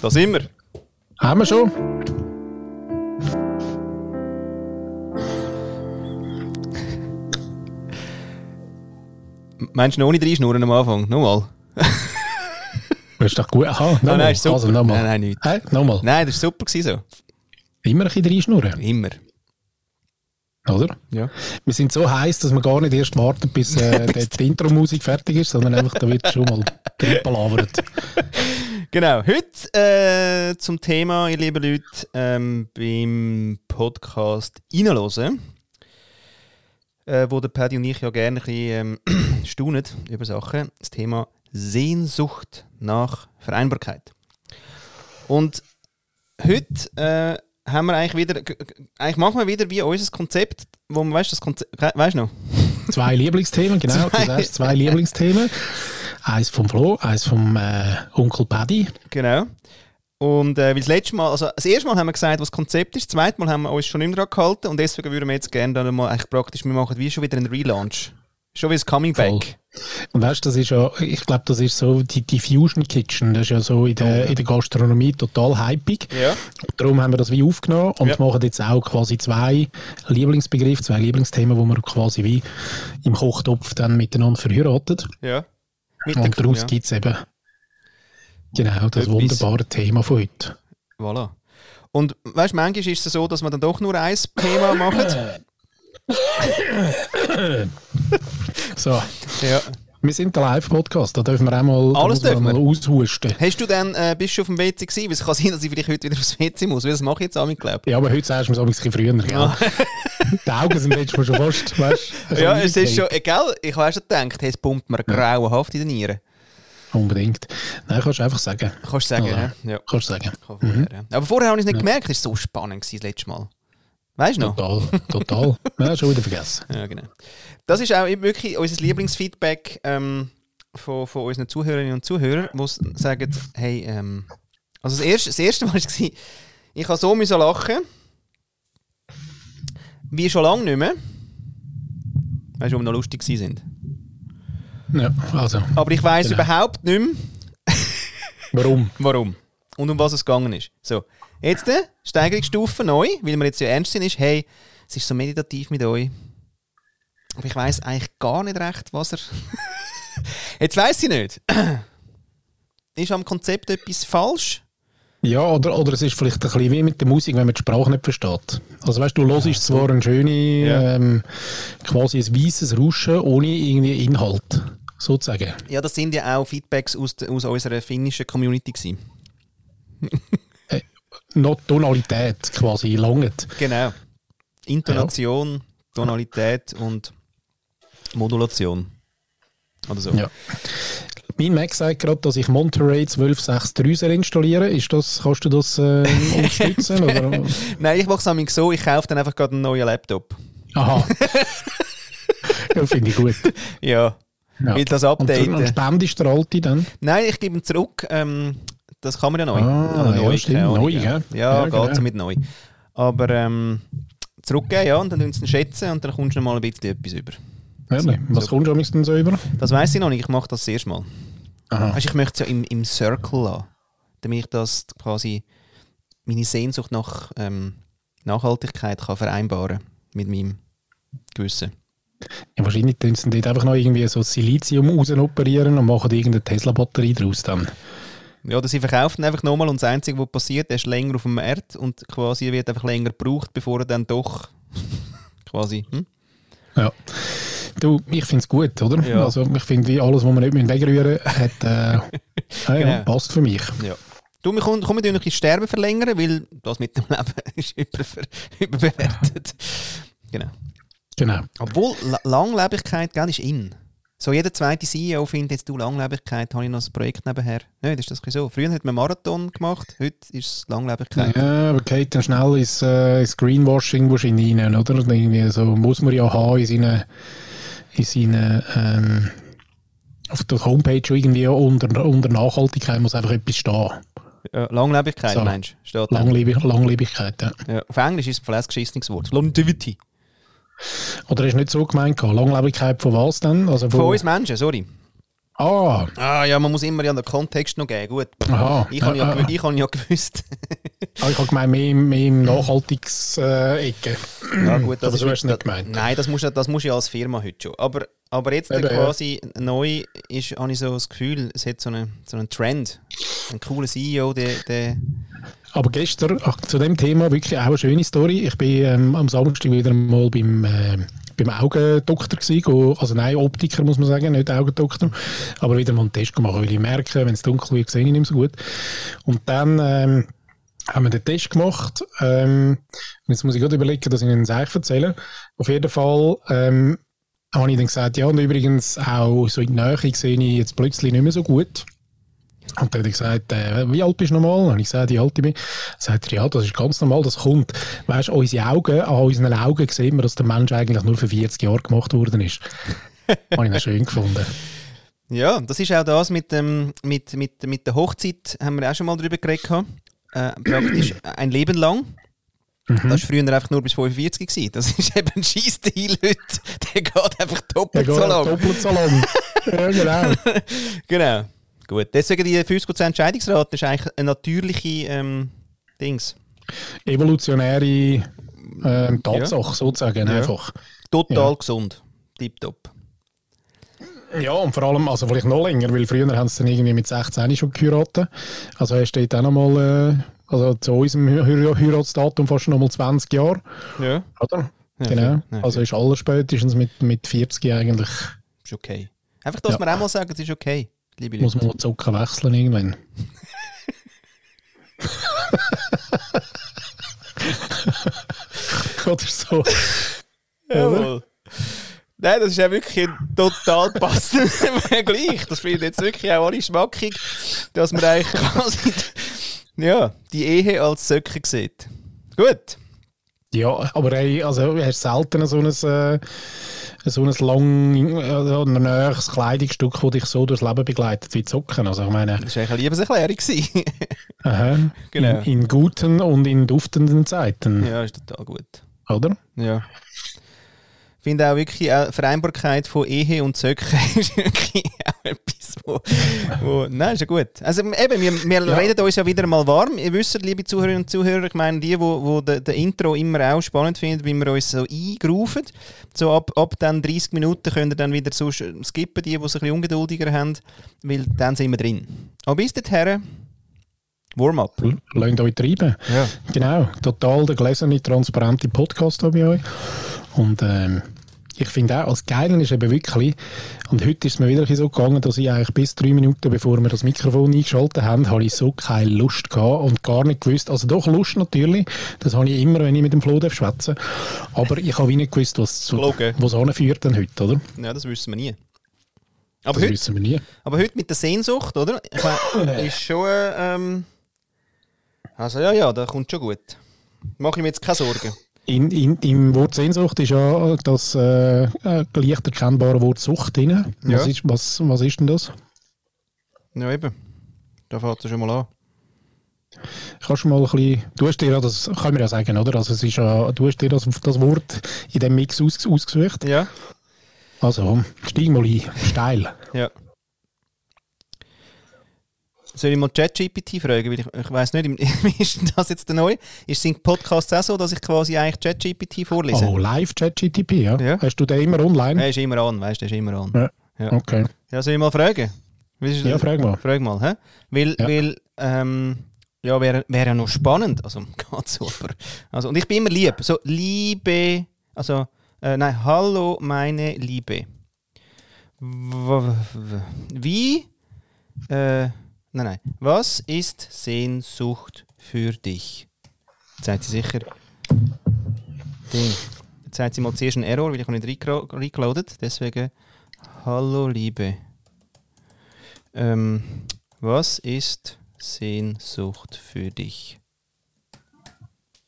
Da sind wir. Haben wir schon? Meinst du noch ohne drei Schnurren am Anfang? Nochmal? Das ist doch gut. Aha, Ah, nochmal. nein, ist super. Also, nochmal. Nein, nein, nicht. Hä? Nochmal. Nein, das war super gewesen Immer ein bisschen reinschnurren, so. Immer. oder? Ja. Wir sind so heiß, dass wir gar nicht erst warten, bis äh, die, Intro-Musik fertig ist, sondern einfach, da wird schon mal reinpalavert. Genau. Heute äh, zum Thema, ihr lieben Leute, ähm, beim Podcast reinhören. Äh, wo der Paddy und ich ja gerne ein bisschen ähm, staunen über Sachen. Das Thema Sehnsucht nach Vereinbarkeit. Und heute äh, haben wir eigentlich wieder, eigentlich machen wir wieder wie unser Konzept, wo man, weißt du, das Konzept, weißt du noch? Zwei Lieblingsthemen, genau. Zwei. Du sagst zwei Lieblingsthemen. Eins vom Flo, eins vom äh, Onkel Paddy. Genau. Und äh, weil das letzte Mal, also das erste Mal haben wir gesagt, was das Konzept ist, das zweite Mal haben wir uns schon nicht mehr dran gehalten und deswegen würden wir jetzt gerne dann mal eigentlich praktisch, wir machen wie schon wieder einen Relaunch. Schon wie das Coming Voll. Back. Und weißt du, das ist ja, ich glaube, das ist so die, die Fusion Kitchen. Das ist ja so in der, in der Gastronomie total hypig. Ja. Und darum haben wir das wie aufgenommen und Ja. machen jetzt auch quasi zwei Lieblingsbegriffe, zwei Lieblingsthemen, wo man quasi wie im Kochtopf dann miteinander verheiratet. Ja. Mit Und daraus ja. gibt es eben genau das Etwas. wunderbare Thema von heute. Voilà. Und weißt du, manchmal ist es so, dass man dann doch nur ein Thema macht. So, Ja. Wir sind der Live-Podcast, da dürfen wir auch mal, Alles dürfen mal aushusten. Hast du dann, äh, bist du auf dem WC gewesen? Weil es kann sein, dass ich vielleicht heute wieder aufs WC muss, weil das mache ich jetzt auch mit, glaube Ja, aber heute sagst du mir so ein bisschen früher. Gell? Die Augen sind letztes Mal schon fast, weißt du? Ja, es ist schon, egal, ich habe schon gedacht, hey, es pumpt mir grauenhaft in den Nieren. Unbedingt. Nein, kannst du einfach sagen. Kannst du sagen, Ja. ja? Ja. Kannst du sagen. Kann vorher, ja. Aber vorher habe ich es nicht gemerkt, es war so spannend gewesen, das letzte Mal. Weißt du noch? Total, total. ja, schon wieder vergessen. Ja, genau. Das ist auch wirklich unser Lieblingsfeedback ähm, von, von unseren Zuhörerinnen und Zuhörern, die sagen, hey, ähm, also das erste, das erste Mal war, ich habe so müssen lachen, wie schon lange nicht mehr. Weißt du, wo wir noch lustig sind. Ja, also, Aber ich weiß Genau. überhaupt nicht mehr, warum? warum und um was es gegangen ist. So, jetzt äh, Steigerungsstufe neu, weil wir jetzt ja ernst sind, ist, hey, es ist so meditativ mit euch. Aber ich weiß eigentlich gar nicht recht, was er. jetzt weiß ich nicht. ist am Konzept etwas falsch? Ja, oder, oder es ist vielleicht ein bisschen wie mit der Musik, wenn man die Sprache nicht versteht. Also weißt du, du hörst zwar ein schöne, Ja. ähm, quasi ein weißes Rauschen ohne irgendwie Inhalt, sozusagen. Ja, das sind ja auch Feedbacks aus, de- aus unserer finnischen Community. Gewesen. Noch Tonalität quasi langt. Genau. Intonation, Tonalität und Modulation. Oder so. Ja. Mein Mac sagt gerade, dass ich Monterey 1263 soll installieren Ist das, Kannst du das äh, unterstützen? oder? Nein, ich mache es so, ich kaufe dann einfach gerade einen neuen Laptop. Aha. ja, finde ich gut. Ja. Ja. Weil das Und, Update. und spendest der alte dann? Nein, ich gebe ihn zurück. Ähm, das kann man ja neu. Ah, ja, stimmt. keine Ahnung, Neu, ja. Ja, Ja, geht genau. mit neu. Aber ähm, zurückgeben, ja, und dann tun sie schätzen und dann kommst du noch mal ein bisschen etwas über. Ehrlich? Was so. kommst du amigs denn so über? Das weiß ich noch nicht, ich mache das das erste Mal. Aha. Weißt, ich möchte es ja im, im Circle lassen, damit ich das quasi meine Sehnsucht nach ähm, Nachhaltigkeit kann vereinbaren mit meinem Gewissen. Ja, wahrscheinlich tun sie dort einfach noch irgendwie so Silizium rausoperieren und machen irgendeine Tesla-Batterie draus dann. Ja, oder sie verkaufen einfach nochmal und das Einzige, was passiert, er ist länger auf dem Markt und quasi wird einfach länger gebraucht, bevor er dann doch quasi. Hm? Ja. Du, ich finde es gut, oder? Ja. Also ich finde, alles, was man nicht mehr wegrühren hat, äh, ja, Genau. passt für mich. Ja. Du, wir kommen, kommen wir noch ein Sterben verlängern, weil das mit dem Leben ist überver überbewertet. genau. Genau. Obwohl, La Langlebigkeit, gell, ist in. So jeder zweite CEO findet jetzt, du, Langlebigkeit, habe ich noch ein Projekt nebenher. Nein, das ist das so. Früher hat man Marathon gemacht, heute ist es Langlebigkeit. Ja, aber geht dann schnell ins, äh, ins Greenwashing wahrscheinlich rein, oder? Und Irgendwie so muss man ja haben in seinen, in seinen ähm, auf der Homepage schon irgendwie unter, unter Nachhaltigkeit muss einfach etwas stehen. Langlebigkeit, So. meinst du? Langlebig Langlebigkeit, ja. Ja, auf Englisch ist es ein geschissenes Wort. Longevity. Oder ist nicht so gemeint? Langlebigkeit von was dann? Also Von uns Menschen, sorry. Ah, Ah ja, man muss immer ja den Kontext noch geben. Gut. aha. Ich habe ja, ich hab ja gewusst. ah, ich habe gemeint, mehr, im- mehr im Nachhaltigs-Ecke. ja, gut, ist hast du wieder- nicht gemeint. Nein, das musst, du- das musst du ja als Firma heute schon. Aber, aber jetzt Eben, ja. quasi neu ist, habe ich so das Gefühl, es hat so einen, so einen Trend. Ein cooler CEO, der, der Aber gestern, zu dem Thema wirklich auch eine schöne Story. Ich bin ähm, am Samstag wieder mal beim, äh, beim Augendoktor gewesen, also nein, Optiker muss man sagen, nicht Augendoktor, aber wieder mal einen Test gemacht, weil ich merke, wenn es dunkel wird, sehe ich nicht mehr so gut. Und dann ähm, haben wir den Test gemacht. Ähm, jetzt muss ich gerade überlegen, dass ich Ihnen das erzähle. Auf jeden Fall ähm, habe ich dann gesagt, ja, und übrigens auch so in der Nähe sehe ich jetzt plötzlich nicht mehr so gut. Und dann hat er gesagt, äh, wie alt bist du nochmal? Und ich gesagt, wie alt ich bin. Dann sagt er, ja, das ist ganz normal, das kommt. Weißt du, unsere Augen, an unseren Augen sehen wir, dass der Mensch eigentlich nur für 40 Jahre gemacht worden ist. Habe ich noch schön gefunden. Ja, das ist auch das mit, dem, mit, mit, mit der Hochzeit, haben wir auch schon mal drüber geredet. Äh, praktisch ein Leben lang. Das war früher einfach nur bis 45 gewesen. Das ist eben ein Scheissdeal heute. Der geht einfach doppelt so lang. doppelt so lang. ja, genau. Genau. Gut. Deswegen die 50% Entscheidungsrate ist eigentlich eine natürliche ähm, Dings. Evolutionäre ähm, Tatsache, sozusagen, Ja. einfach. Total Ja. gesund. Tipptopp. Ja, und vor allem, also vielleicht noch länger, weil früher haben sie dann irgendwie mit 16 schon geheiratet. Also er steht auch nochmal, äh, also zu unserem Hei- Heiratsdatum fast nochmal 20 Jahre, Ja. oder? Ja, genau. Nein, also ist alles spätestens mit, mit 40 eigentlich, Ist okay. Einfach, dass Ja. wir auch mal sagen, es ist okay, liebe Leute. muss man die Zucker wechseln irgendwann. Oder so. Jawohl. Nein, das ist ja wirklich ein total passender Vergleich. Das finde ich jetzt wirklich auch alle schmackig, dass man eigentlich quasi ja, die Ehe als Söcke sieht. Gut. Ja, aber ey, also hast selten so ein, äh, so ein lang, äh, näheres Kleidungsstück, das dich so durchs Leben begleitet wie Zocken. Also ich meine, Das war eine Liebeserklärung. aha, Genau. in, in guten und in duftenden Zeiten, ja, ist total gut. oder? Ja. Ich finde auch wirklich auch Vereinbarkeit von Ehe und Söcke ist wirklich auch etwas, wo, wo nein, ist ja gut. Also eben, wir, wir Ja. reden uns ja wieder mal warm. Ihr wisst, liebe Zuhörerinnen und Zuhörer, ich meine, die, wo, wo den, den Intro immer auch spannend finden, wie wir uns so eingerufen. So ab, ab dann 30 Minuten könnt ihr dann wieder so sch- skippen, die, die es ein bisschen ungeduldiger haben, weil dann sind wir drin. Aber bis dahin, Warm-up. Lasst euch treiben. Ja. Genau, total der gläserne, transparente Podcast habe ich euch. Und ähm, ich finde auch, als Geilen ist eben wirklich, und heute ist es mir wieder so gegangen, dass ich eigentlich bis drei Minuten, bevor wir das Mikrofon eingeschaltet haben, habe ich so keine Lust gehabt und gar nicht gewusst, also doch Lust natürlich, das habe ich immer, wenn ich mit dem Flo schwätze, aber ich habe nicht gewusst, was was anführt dann heute, oder? ja, das wissen wir nie. Aber Das heute wissen wir nie. Aber heute mit der Sehnsucht, oder? Ich meine, ist schon. Ähm, also ja, ja, das kommt schon gut. Mache ich mir jetzt keine Sorgen. In, in, Im Wort Sehnsucht ist ja das äh, leicht erkennbare Wort Sucht drin. Was, Ja. ist, was, was ist denn das? Ja, eben. Da fängt es schon mal an. Kannst du mal ein bisschen, du hast dir ja das, kann man ja sagen, oder? Also es ist ja, du hast dir das, das Wort in dem Mix aus, ausgesucht. Ja. Also, steig mal ein, steil. Ja. Soll ich mal ChatGPT fragen? Weil ich, ich weiß nicht, ist das jetzt neu? Ist sind Podcasts auch so, dass ich quasi eigentlich ChatGPT vorlese? Oh, live ChatGTP, ja? Ja. Hast du den immer online? Er ist immer an, weißt du, der ist immer an. Ja. Ja. Okay. Ja, soll ich mal fragen? Ja, frag mal. Frag mal, hä? Weil, Ja. weil ähm, ja, wäre wär ja noch spannend. Also, geht super. Also, und ich bin immer lieb. So, Liebe, also, äh, nein, hallo, meine Liebe. Wie, äh, nein, nein, was ist Sehnsucht für dich? Jetzt sagt sie sicher, Ding. Jetzt sagt sie mal zuerst einen Error, weil ich habe nicht reingeloadet. Deswegen, hallo, Liebe. Ähm, was ist Sehnsucht für dich?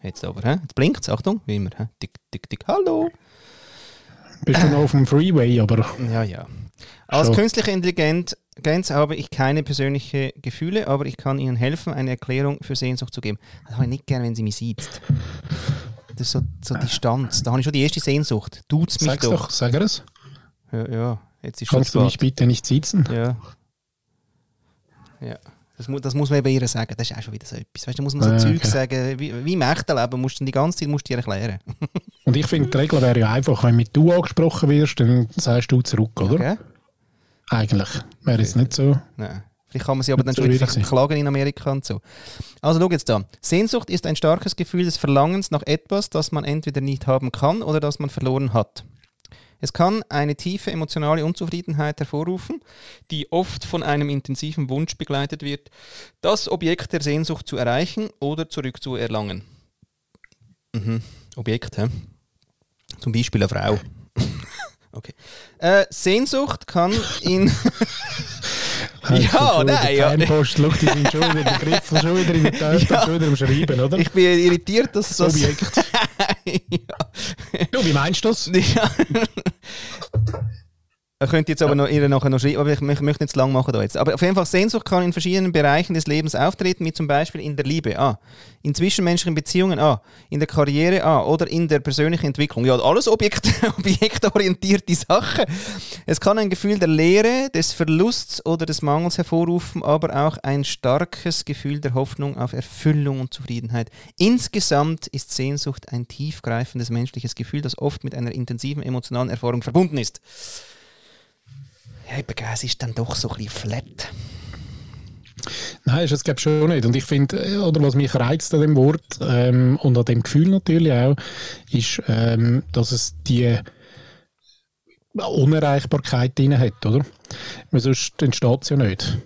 Jetzt aber, hä? Jetzt blinkt es, Achtung, wie immer. Hä? Tick, tick, tick, hallo. Bist du noch auf dem Freeway, aber Ja, ja. Als So. künstliche Intelligenz habe ich keine persönlichen Gefühle, aber ich kann Ihnen helfen, eine Erklärung für Sehnsucht zu geben. Das habe ich nicht gern, wenn sie mich sieht. Das ist so, so Distanz. Da habe ich schon die erste Sehnsucht. Tut's mich sag's doch. doch, sag er es. Ja, ja. Jetzt ist Kannst du mich bitte nicht sitzen? Ja. Ja. Das, mu das muss man bei ihr sagen. Das ist auch schon wieder so etwas. Weißt, da muss man so Ah, Zeug okay. sagen. Wie, wie im echten Leben musst du die ganze Zeit musst du dir erklären. Und ich finde, die Regel wäre ja einfach, wenn mit du angesprochen wirst, dann sagst du zurück, oder? Gell? Eigentlich. Wäre jetzt nicht so. Nein. Vielleicht kann man sie aber dann So schon verklagen in Amerika und so. Also schau jetzt da. Sehnsucht ist ein starkes Gefühl des Verlangens nach etwas, das man entweder nicht haben kann oder das man verloren hat. Es kann eine tiefe emotionale Unzufriedenheit hervorrufen, die oft von einem intensiven Wunsch begleitet wird, das Objekt der Sehnsucht zu erreichen oder zurückzuerlangen. Mhm. Objekt, hä? Zum Beispiel eine Frau. okay. Äh, Sehnsucht kann in Ja, nein, ja. Fanpost, schau, die sind schon wieder, die Griffel schon wieder in der Tasche, Ja. schon wieder am Schreiben, oder? Ich bin irritiert, dass das das. Objekt. ja. Du, wie meinst du das? ja. Er könnte jetzt aber noch, ihr nachher noch schreiben, aber ich, ich möchte nicht zu lang machen da jetzt. Aber auf jeden Fall, Sehnsucht kann in verschiedenen Bereichen des Lebens auftreten, wie zum Beispiel in der Liebe, ah, in zwischenmenschlichen Beziehungen, ah, in der Karriere, ah, oder in der persönlichen Entwicklung. Ja, alles Objekt, objektorientierte Sachen. Es kann ein Gefühl der Leere, des Verlusts oder des Mangels hervorrufen, aber auch ein starkes Gefühl der Hoffnung auf Erfüllung und Zufriedenheit. Insgesamt ist Sehnsucht ein tiefgreifendes menschliches Gefühl, das oft mit einer intensiven emotionalen Erfahrung verbunden ist. Ja, eben, es ist dann doch so ein bisschen flat. Nein, ist es glaube schon nicht. Und ich finde, äh, oder was mich reizt an dem Wort ähm, und an dem Gefühl natürlich auch, ist, ähm, dass es die Unerreichbarkeit drin hat, oder? Weil sonst entsteht es ja nicht.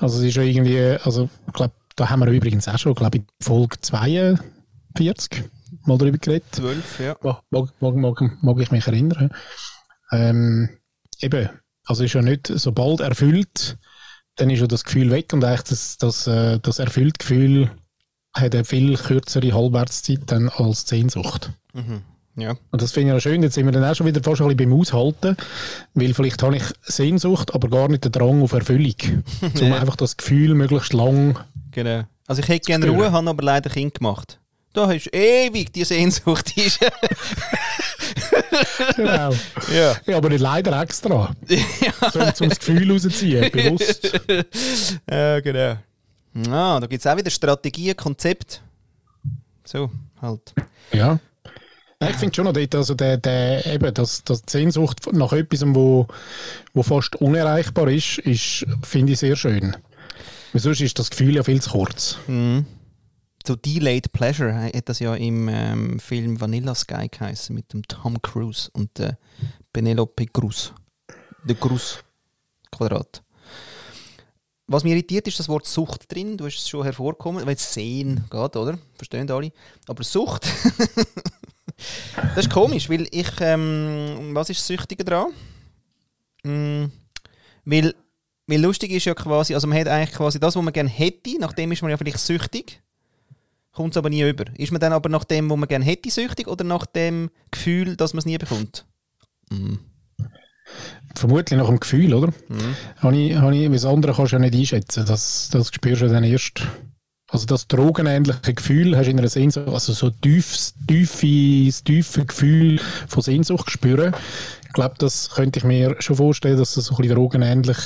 Also es ist ja irgendwie, also ich glaube, da haben wir übrigens auch schon, glaube ich, in Folge 42 mal darüber geredet. Zwölf, ja. Mag, mag, mag, mag, mag ich mich erinnern. Ähm, eben, also ist ja nicht, sobald erfüllt, dann ist ja das Gefühl weg und eigentlich das, das, äh, das erfüllte Gefühl hat eine viel kürzere Halbwertszeit dann als Sehnsucht. Mhm. Ja. Und das finde ich ja schön, jetzt sind wir dann auch schon wieder fast ein bisschen beim Aushalten, weil vielleicht habe ich Sehnsucht, aber gar nicht den Drang auf Erfüllung, um einfach das Gefühl möglichst lang Genau. Also ich hätte gerne. Ruhe, habe aber leider Kind gemacht. Da hast du ewig die Sehnsucht. Genau. ja. ja, aber nicht leider extra, sondern zum das Gefühl rausziehen, bewusst. ja, genau. Ah, da gibt es auch wieder Strategien, Konzept. So, halt. Ja. Ich finde schon noch dort, also der, der, eben, das, das die Sehnsucht nach etwas, wo, wo fast unerreichbar ist, ist finde ich sehr schön. Weil sonst ist das Gefühl ja viel zu kurz. Mhm. So Delayed Pleasure hat das ja im ähm, Film Vanilla Sky geheißen mit dem Tom Cruise und der Penelope Cruz. Der Cruz Quadrat. Was mich irritiert, ist das Wort Sucht drin. Du hast es schon hervorgekommen, weil es Sehen geht, oder? Verstehen alle? Aber Sucht, das ist komisch, weil ich, ähm, was ist das Süchtige dran? Mm, weil, weil lustig ist ja quasi, also man hat eigentlich quasi das, was man gerne hätte, nachdem ist man ja vielleicht süchtig, kommt es aber nie über. Ist man dann aber nach dem, was man gerne hätte, süchtig oder nach dem Gefühl, dass man es nie bekommt? Mm. Vermutlich nach dem Gefühl, oder? Mhm. Habe ich, habe ich, das andere kannst du ja nicht einschätzen. Das, das spürst du dann erst. Also das drogenähnliche Gefühl hast du in einer Sehnsucht, also so tiefes, tiefes, tiefe Gefühl von Sehnsucht spüren. Ich glaube, das könnte ich mir schon vorstellen, dass das so ein bisschen drogenähnlich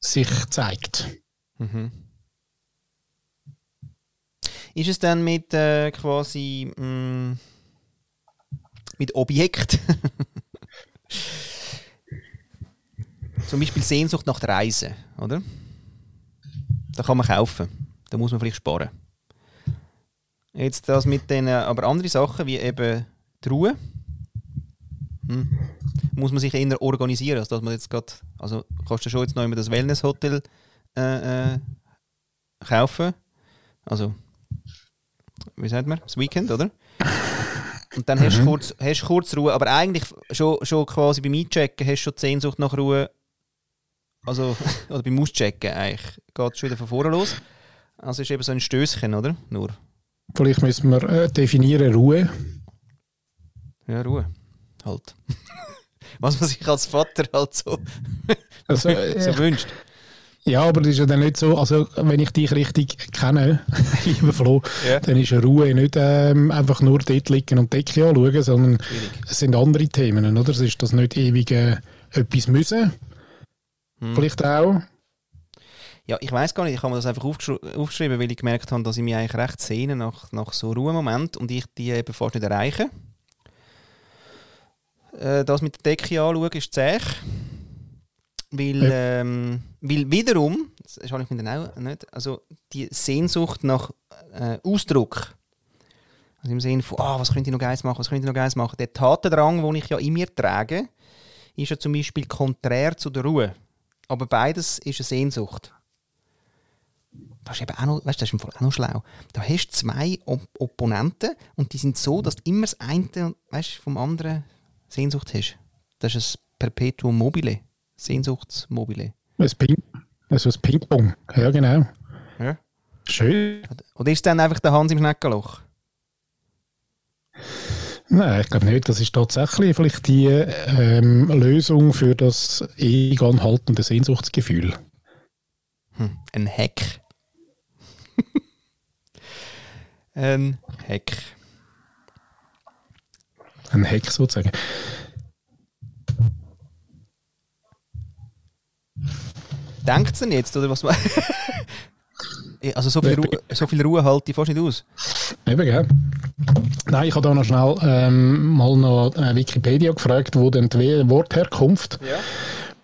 sich zeigt. Mhm. Ist es dann mit äh, quasi mh, mit Objekt? Zum Beispiel Sehnsucht nach der Reise, oder? Da kann man kaufen. Da muss man vielleicht sparen. Jetzt das mit den, äh, aber andere Sachen wie eben die Ruhe. Hm. Muss man sich eher organisieren, als dass man jetzt gerade, also kannst du schon jetzt noch immer das Wellness-Hotel äh, äh, kaufen. Also, wie sagt man? Das Weekend, oder? Und dann hast du kurz, hast kurz Ruhe, aber eigentlich schon, schon quasi beim Einchecken hast du schon die Sehnsucht nach Ruhe. Also, oder beim Auschecken eigentlich geht es schon wieder von vorne los. Also ist eben so ein Stößchen, oder? Nur. Vielleicht müssen wir äh, definieren Ruhe. Ja, Ruhe. Halt. Was man sich als Vater halt so, Also, äh, so wünscht. Ja, aber das ist ja dann nicht so, also wenn ich dich richtig kenne, lieber Flo, Ja. dann ist Ruhe nicht ähm, einfach nur dort liegen und Decke anschauen, sondern Schwierig. es sind andere Themen, oder? Es ist das nicht ewige etwas müssen. Hm. Vielleicht auch. Ja, ich weiß gar nicht, ich habe mir das einfach aufgeschri aufgeschrieben, weil ich gemerkt habe, dass ich mich eigentlich recht sehne nach, nach so Ruhemomenten und ich die eben fast nicht erreiche. Äh, das mit der Decke anschauen ist zäh. Weil, ja. ähm, weil wiederum, das habe ich mir dann auch nicht, also die Sehnsucht nach äh, Ausdruck, also im Sinne von, ah, was könnte ich noch Geiles machen, was könnte ich noch Geiles machen, der Tatendrang, den ich ja in mir trage, ist ja zum Beispiel konträr zu der Ruhe. Aber beides ist eine Sehnsucht. Das ist eben auch noch, weißt, das ist auch noch schlau. Da hast du zwei Op Opponenten und die sind so, dass du immer das eine weißt, vom anderen Sehnsucht hast. Das ist ein Perpetuum mobile. Sehnsuchtsmobile. Ein Ping, also ein Ping-Pong, ja genau. Ja. Schön. Oder ist dann einfach der Hans im Schneckenloch? Nein, ich glaube nicht. Das ist tatsächlich vielleicht die ähm, Lösung für das ewig anhaltende Sehnsuchtsgefühl. Hm, ein Hack. ein Hack. Ein Hack sozusagen. Denkt denn jetzt, oder was? also so viel, Ruhe, so viel Ruhe halte ich fast nicht aus. Eben, gell? Nein, ich habe da noch schnell ähm, mal noch äh, Wikipedia gefragt, wo denn die Wortherkunft. Ja.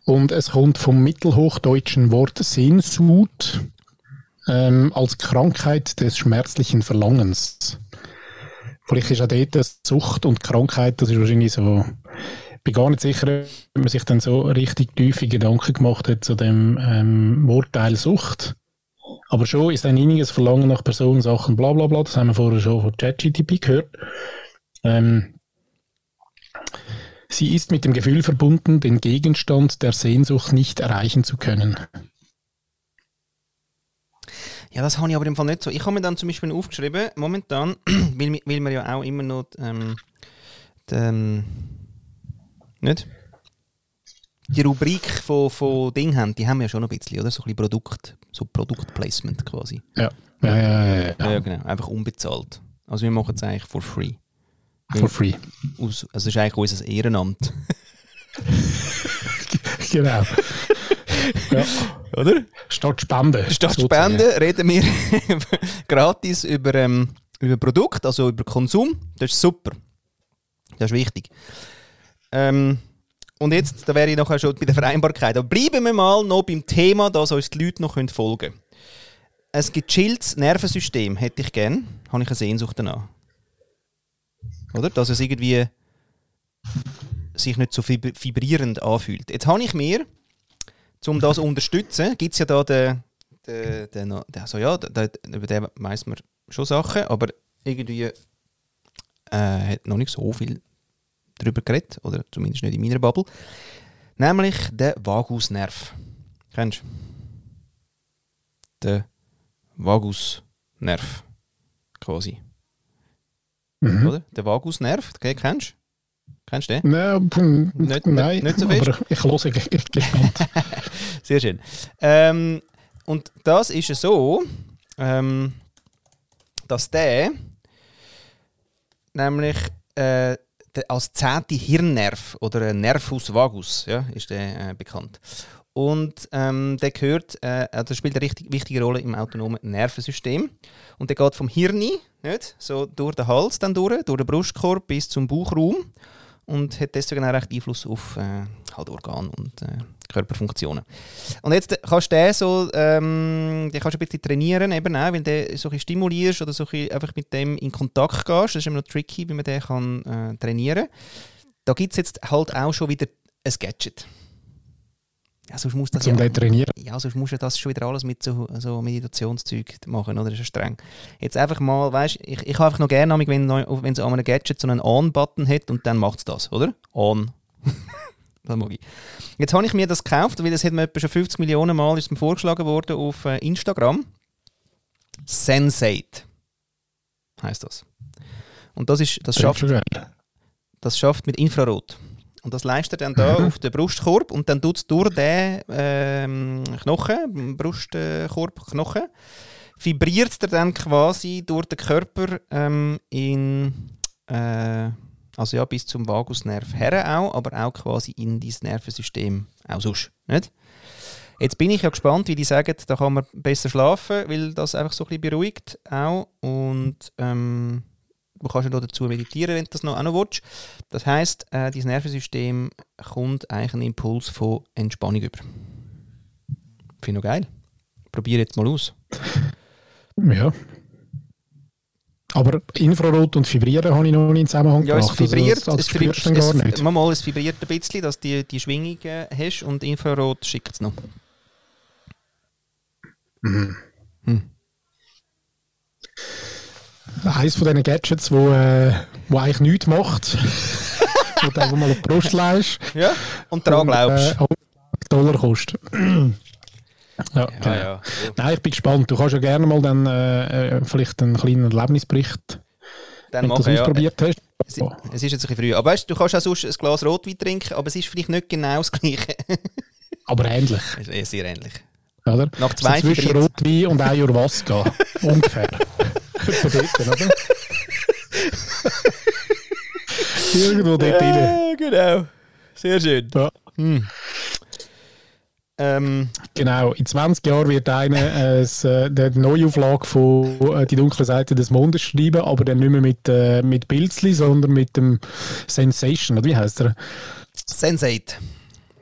Und es kommt vom mittelhochdeutschen Wort Sehnsucht ähm, als Krankheit des schmerzlichen Verlangens. Vielleicht ist auch dort Sucht und Krankheit, das ist wahrscheinlich so bin gar nicht sicher, ob man sich dann so richtig tiefe Gedanken gemacht hat zu dem ähm, Wortteil Sucht. Aber schon ist ein inniges Verlangen nach Personen, Sachen, bla bla bla, das haben wir vorher schon von ChatGTP gehört. Ähm, sie ist mit dem Gefühl verbunden, den Gegenstand der Sehnsucht nicht erreichen zu können. Ja, das habe ich aber im Fall nicht so. Ich habe mir dann zum Beispiel aufgeschrieben, momentan, weil, weil wir ja auch immer noch ähm, den, nicht? Die Rubrik von, von Ding haben, die haben wir ja schon ein bisschen, oder? So ein bisschen Produkt, so Produktplacement quasi. Ja. Ja, ja, ja, ja. ja genau. Einfach unbezahlt. Also wir machen es eigentlich for free. For free. Aus, also es ist eigentlich unser Ehrenamt. genau. ja. Oder? Statt Spenden. Statt Spenden reden wir gratis über, ähm, über Produkt, also über Konsum. Das ist super. Das ist wichtig. Ähm, und jetzt, da wäre ich nachher schon bei der Vereinbarkeit. Aber bleiben wir mal noch beim Thema, dass uns die Leute noch folgen können. Ein gechilltes Nervensystem hätte ich gern. Habe ich eine Sehnsucht danach. Oder? Dass es irgendwie sich nicht so vibrierend anfühlt. Jetzt habe ich mir, um das zu unterstützen, gibt es ja da den, den, den, den also ja, den, über den weiss man schon Sachen, aber irgendwie äh, hat noch nicht so viel darüber geredet, oder zumindest nicht in meiner Bubble. Nämlich der Vagusnerv. Kennst du? Der Vagusnerv. Quasi. Mhm. Oder? Der Vagusnerv, okay, kennst du? Kennst du den? Nein, nicht, nein, nicht, so fest. aber ich höre ich gespannt. Sehr schön. Ähm, und das ist so, ähm, dass der nämlich äh, als zehnte Hirnnerv oder Nervus vagus ja, ist der äh, bekannt. Und ähm, der gehört, äh, der spielt eine richtig wichtige Rolle im autonomen Nervensystem. Und der geht vom Hirn, nicht, so durch den Hals dann durch, durch den Brustkorb bis zum Bauchraum und hat deswegen auch recht Einfluss auf äh, halt Organe und äh, Körperfunktionen. Und jetzt kannst du den so, ähm, den kannst du ein bisschen trainieren, eben auch, wenn du so ein stimulierst oder so ein einfach mit dem in Kontakt gehst. Das ist immer noch tricky, wie man den kann, äh, trainieren kann. Da gibt es jetzt halt auch schon wieder ein Gadget. Ja, sonst muss das Zum ja, trainieren? Ja, sonst musst du das schon wieder alles mit so, so Meditationszeug machen, oder? Das ist ja streng. Jetzt einfach mal, weißt du, ich, ich habe einfach noch gerne, wenn, wenn es an einem Gadget so einen On-Button hat und dann macht es das, oder? On. das mag ich. Jetzt habe ich mir das gekauft, weil das hat mir etwa schon 50 Millionen Mal ist mir vorgeschlagen worden auf äh, Instagram. Sensate heißt das. Und das ist, das schafft, das schafft mit Infrarot. Und das leistet dann da auf den Brustkorb und dann tut es durch den ähm, Knochen, Brustkorb-Knochen, vibriert er dann quasi durch den Körper ähm, in, äh, Also ja, bis zum Vagusnerv her auch, aber auch quasi in dein Nervensystem auch sonst. Nicht? Jetzt bin ich ja gespannt, wie die sagen, da kann man besser schlafen, weil das einfach so ein bisschen beruhigt auch. Und ähm, du kannst ja dazu meditieren, wenn du das noch, auch noch willst. Das heisst, äh, dein Nervensystem kommt eigentlich einen Impuls von Entspannung über. Finde ich noch geil. Probier jetzt mal aus. Ja. Aber Infrarot und Vibrieren habe ich noch nicht in Zusammenhang Ja, es gebracht. Also vibriert, das, das es, dann gar es, nicht. mal, mal, es vibriert ein bisschen, dass du die, die Schwingungen hast und Infrarot schickt es noch. Mhm. Hm. Eines von diesen Gadgets, wo, äh, wo eigentlich nichts macht, wo du einfach mal auf die Brust legst. Ja, und daran glaubst. Äh, 100 Dollar kostet. ja, genau. ja. Nein, ich bin gespannt. Du kannst ja gerne mal dann äh, äh, vielleicht einen kleinen Erlebnisbericht, Dann wenn du machen, ja. ausprobiert hast. Es, es ist jetzt ein bisschen früh. Aber weißt du, du kannst auch sonst ein Glas Rotwein trinken, aber es ist vielleicht nicht genau das Gleiche. Aber ähnlich, Es sehr ähnlich. oder? Nach zwei so zwischen Rotwein und Ayahuasca. Ungefähr. Etwa dort, oder? Irgendwo dort rein. Ja, genau. Sehr schön. Ja. Hm. Ähm, Genau, in 20 Jahren wird einer äh, äh, die Neuauflage von äh, Die dunkle Seite des Mondes schreiben, aber dann nicht mehr mit, äh, mit Bildchen, sondern mit dem Sensation, oder wie heißt er? Sensate.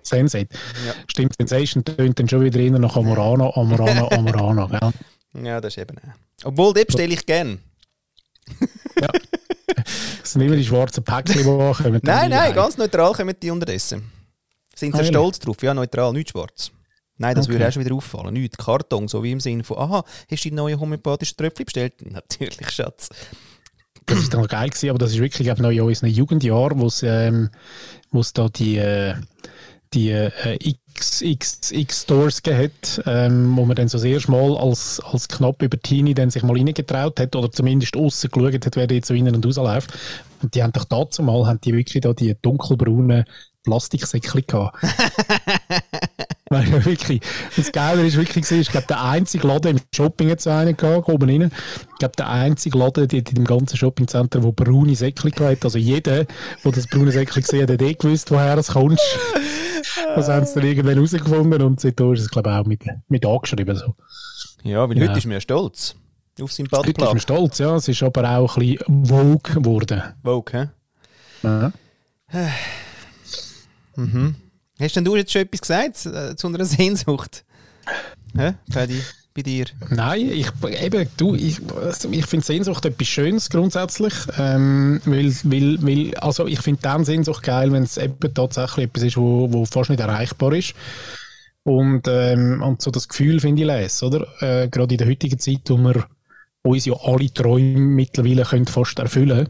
Sensate. Ja. Stimmt, Sensation tönt dann schon wieder eher nach Amorana, Amorana, Amorana. Gell? Ja, das ist eben auch. Obwohl, den bestelle ich gern. Das sind immer die schwarzen Päckchen, die ankommen. Nein, nein, ganz neutral kommen die unterdessen. Sind sie Ah, stolz drauf? Ja, neutral, nicht schwarz. Nein, das Okay. würde auch schon wieder auffallen. Nicht Karton, so wie im Sinne von, aha, hast du die neue homöopathische Tröpfchen bestellt? Natürlich, Schatz. Das ist dann geil gewesen, aber das ist wirklich, glaube ich, noch in unseren Jugendjahren, wo es ähm, wo's da die, äh, die äh, X, X, X Stores gegeben hat, ähm, wo man dann so das erste Mal als, als knapp über Teenie dann sich mal reingetraut hat oder zumindest außen geschaut hat, wer jetzt so innen und rausläuft. Und die haben doch dazu mal, haben die wirklich da die dunkelbraunen Plastiksäckchen gehabt. Weil ja wirklich, das Geile ist wirklich, ich glaube, der einzige Laden im Shopping jetzt einen gehabt, oben rein. Ich glaube, der einzige Laden in dem ganzen Shoppingcenter, der braune Säckchen hat. Also jeder, der das braune Säckchen gesehen hat, hat eh gewusst, woher es kommt. Das haben sie dann irgendwann herausgefunden und seitdem ist es, glaube ich, auch mit, mit angeschrieben. So. Ja, weil Ja. heute ist ja stolz auf seinen Heute ist Badplan. stolz, ja. Es ist aber auch ein bisschen Vogue geworden. Vogue, hä? Ja. Mhm. Hast denn du jetzt schon etwas gesagt äh, zu einer Sehnsucht? Hä, bei dir? Nein, ich, eben, du, ich, also finde Sehnsucht etwas Schönes grundsätzlich, ähm, weil, weil, weil, also ich finde dann Sehnsucht geil, wenn es eben tatsächlich etwas ist, wo, wo fast nicht erreichbar ist. Und, ähm, und so das Gefühl finde ich les, oder? Äh, gerade in der heutigen Zeit, wo wir uns ja alle Träume mittlerweile können fast erfüllen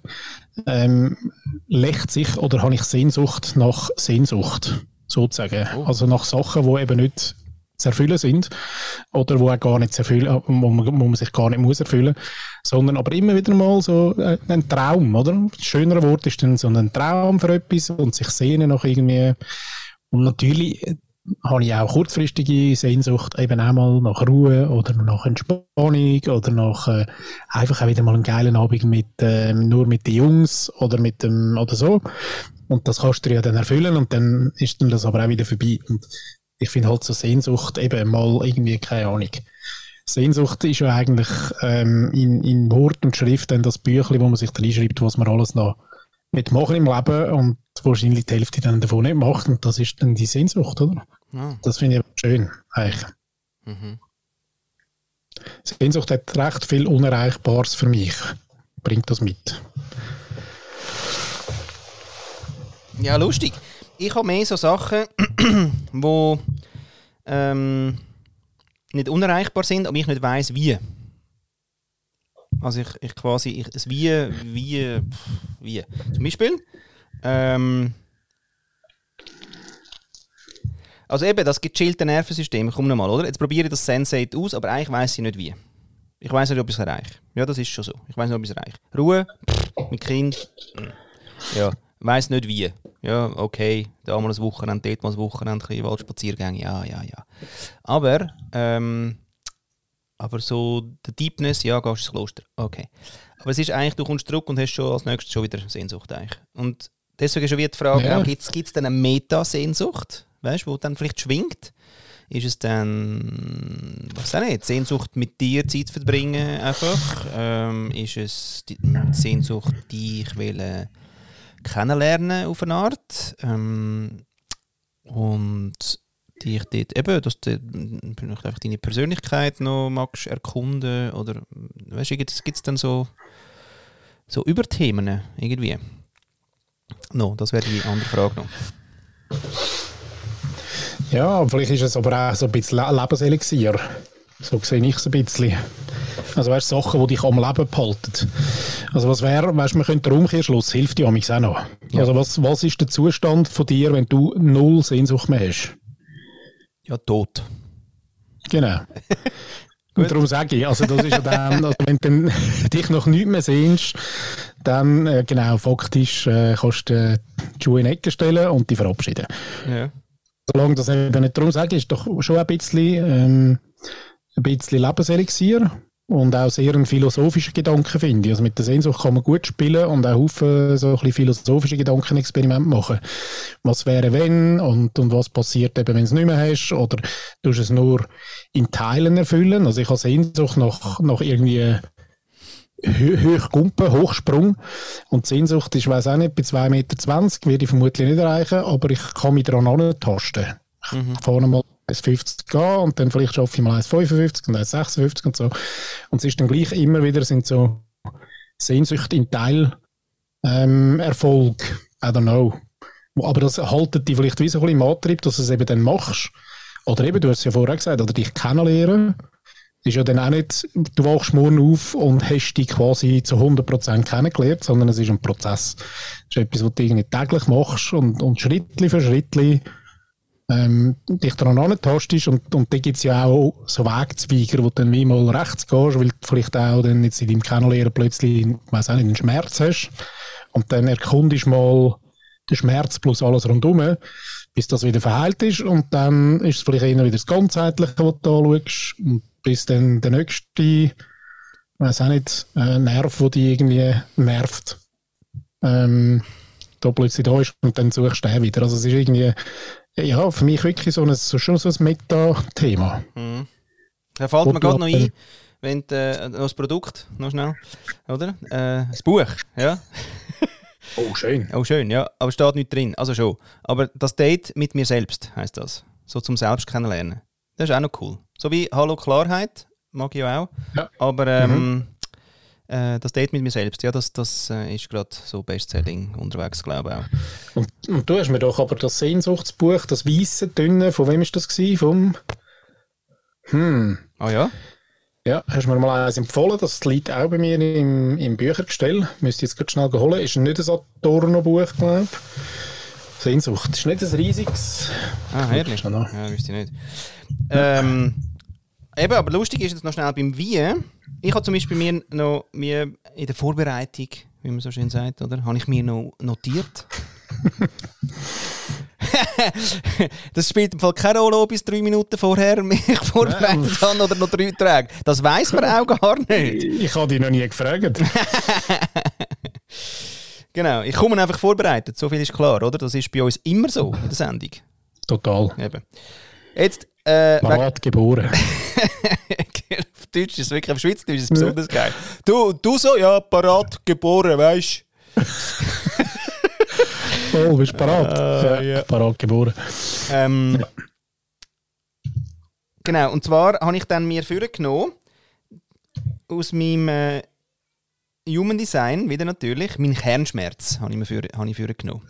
ähm, lächt sich oder habe ich Sehnsucht nach Sehnsucht, sozusagen. Oh. Also nach Sachen, die eben nicht zu erfüllen sind oder wo, auch gar nicht zu erfüllen, wo, man, wo man sich gar nicht muss erfüllen sondern aber immer wieder mal so äh, ein Traum, oder? Ein schönerer Wort ist dann so ein Traum für etwas und sich sehnen nach irgendwie und natürlich äh, habe ich auch kurzfristige Sehnsucht eben auch mal nach Ruhe oder nach Entspannung oder nach äh, einfach auch wieder mal einen geilen Abend mit ähm, nur mit den Jungs oder mit dem oder so und das kannst du ja dann erfüllen und dann ist dann das aber auch wieder vorbei und ich finde halt so Sehnsucht eben mal irgendwie keine Ahnung Sehnsucht ist ja eigentlich ähm, in, in Wort und Schrift dann das Büchlein, wo man sich reinschreibt, was man alles noch mitmachen im Leben und wahrscheinlich die Hälfte dann davon nicht macht und das ist dann die Sehnsucht, oder? Ah, Das finde ich schön, eigentlich. mhm. Sehnsucht hat recht viel Unerreichbares für mich. Bringt das mit. Ja, lustig. Ich habe mehr so Sachen, wo ähm, nicht unerreichbar sind, aber ich nicht weiß wie. Also ich, ich quasi, ich, das wie, wie, wie. Zum Beispiel, ähm, also eben, das gechillte Nervensystem, komm nochmal, oder? Jetzt probiere ich das Sensate aus, aber eigentlich weiß ich nicht wie. Ich weiß nicht, ob ich es erreiche. Ja, das ist schon so. Ich weiß nicht, ob ich es erreiche. Ruhe, pff, mit Kind, mm. ja, weiß nicht wie. Ja, okay, da mal ein Wochenende, dort mal ein Wochenende, ein bisschen Waldspaziergänge, ja, ja, ja. Aber, ähm, aber so der Deepness, ja, gehst ins Kloster. Okay. Aber es ist eigentlich, du kommst zurück und hast schon als nächstes schon wieder Sehnsucht eigentlich. Und deswegen ist schon wieder die Frage, Ja. gibt es dann eine Meta-Sehnsucht, weißt du, die dann vielleicht schwingt? Ist es dann, was auch nicht, Sehnsucht mit dir Zeit verbringen einfach? Ähm, ist es die Sehnsucht, dich will, äh, kennenlernen auf eine Art? Ähm, und dich dort eben, dass du einfach deine Persönlichkeit noch magst erkunden oder weißt du, gibt es dann so, so Überthemen irgendwie? No, das wäre die andere Frage noch. Ja, vielleicht ist es aber auch so ein bisschen Le- Lebenselixier. So sehe ich es ein bisschen. Also weißt du, Sachen, die dich am Leben behalten. Also was wäre, weißt du, man könnte der Umkehrschluss, hilft dir auch noch. Ja. Also was, was ist der Zustand von dir, wenn du null Sehnsucht mehr hast? Ja, tot. Genau. Und darum sage ich, also das ist ja dann, also wenn du dich noch nicht mehr sehnst, dann äh, genau, faktisch äh, kannst du äh, die Schuhe in die Ecke stellen und dich verabschieden. Ja. Solange das eben nicht darum sage, ist doch schon ein bisschen, ähm, ein bisschen Lebenselixier und auch sehr ein philosophischer Gedanke, finde ich. Also mit der Sehnsucht kann man gut spielen und auch Haufen so ein bisschen philosophische Gedankenexperimente machen. Was wäre, wenn und, und was passiert eben, wenn du es nicht mehr hast oder du es nur in Teilen erfüllen. Also ich habe Sehnsucht nach, nach irgendwie Hö- Hochgumpen, Hochsprung. Und Sehnsucht ist, weiß auch nicht, bei 2,20 Meter werde ich vermutlich nicht erreichen, aber ich kann mich daran antasten. Ich fahre mal 1,50 gehen und dann vielleicht schaffe ich mal 1,55 und 1,56 und so. Und es ist dann gleich immer wieder sind so Sehnsüchte in Teil ähm, Erfolg. I don't know. Aber das haltet dich vielleicht wie so ein bisschen im Antrieb, dass du es eben dann machst. Oder eben, du hast es ja vorher gesagt, oder dich kennenlernen. ist ja dann auch nicht, du wachst morgen auf und hast dich quasi zu 100% kennengelernt, sondern es ist ein Prozess. Es ist etwas, was du irgendwie täglich machst und, und Schritt für Schritt ähm, dich daran antastest und, und da gibt es ja auch so Wegzweiger, wo du dann wie mal rechts gehst, weil du vielleicht auch dann jetzt in deinem Kennenlernen plötzlich, ich weiss auch nicht, einen Schmerz hast. Und dann erkundest mal den Schmerz plus alles rundherum, bis das wieder verheilt ist. Und dann ist es vielleicht eher wieder das Ganzheitliche, was du anschaust. Und bis dann der nächste, weiss auch nicht, äh, Nerv, der dich irgendwie nervt, ähm, da plötzlich da ist und dann suchst du den wieder. Also es ist irgendwie, ja, für mich wirklich so ein, so, schon so ein Meta-Thema. Mhm. Da fällt mir gerade noch aber- ein, wenn du, äh, noch das Produkt, noch schnell, oder? Äh, das Buch, ja. Oh, schön. Oh, schön, ja. Aber steht nicht drin, also schon. Aber das Date mit mir selbst heißt das. So zum Selbst kennenlernen. Das ist auch noch cool. So wie Hallo Klarheit, mag ich ja auch. Ja. Aber ähm, äh, das Date mit mir selbst, ja, das, das äh, ist gerade so Bestselling unterwegs, glaube ich auch. Und, und du hast mir doch aber das Sehnsuchtsbuch, das weiße, dünne, von wem ist das gewesen? Vom, hm, Ah ja? ja, hast mir mal eins empfohlen, das liegt auch bei mir im, im Büchergestell. Müsste jetzt gerade schnell holen. Ist nicht ein Adorno-Buch, glaube ich. Sehnsucht. Ist nicht ein riesiges. Ah, herrlich. Ja, wüsste ich nicht. Ähm, eben, aber lustig ist jetzt noch schnell beim Wie. Ich habe zum Beispiel mir noch mir in der Vorbereitung, wie man so schön sagt, oder, habe ich mir noch notiert. das spielt im Fall keine Rolle, ob ich es drei Minuten vorher mich vorbereitet habe oder noch drei Tage. Das weiß man auch gar nicht. Ich habe dich noch nie gefragt. Genau, ich komme einfach vorbereitet, so viel ist klar, oder? Das ist bei uns immer so in der Sendung. Total. Eben. Jetzt, äh, Parat geboren. auf Deutsch ist es wirklich, auf Schweizerdeutsch ist es besonders geil. Du, du so, ja, parat geboren, weißt Oh, bist du parat? Ah, ja. Parat geboren. ähm, Genau, und zwar habe ich dann mir vorgenommen, aus meinem äh, Human Design, wieder natürlich, meinen Kernschmerz habe ich mir habe ich vorgenommen.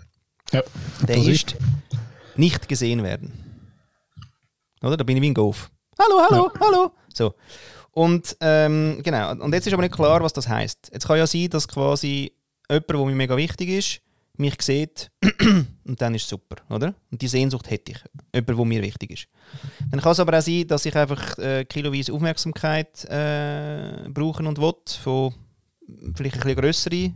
Ja, Der ist nicht gesehen werden. Oder? Da bin ich wie ein Golf. Hallo, hallo, hallo. So. Und ähm, genau, und jetzt ist aber nicht klar, was das heißt. Jetzt kann ja sein, dass quasi jemand, der mir mega wichtig ist, mich sieht und dann ist es super, oder? Und die Sehnsucht hätte ich. Jemand, der mir wichtig ist. Dann kann es aber auch sein, dass ich einfach äh, kiloweise Aufmerksamkeit äh, brauchen und will von vielleicht ein bisschen grössere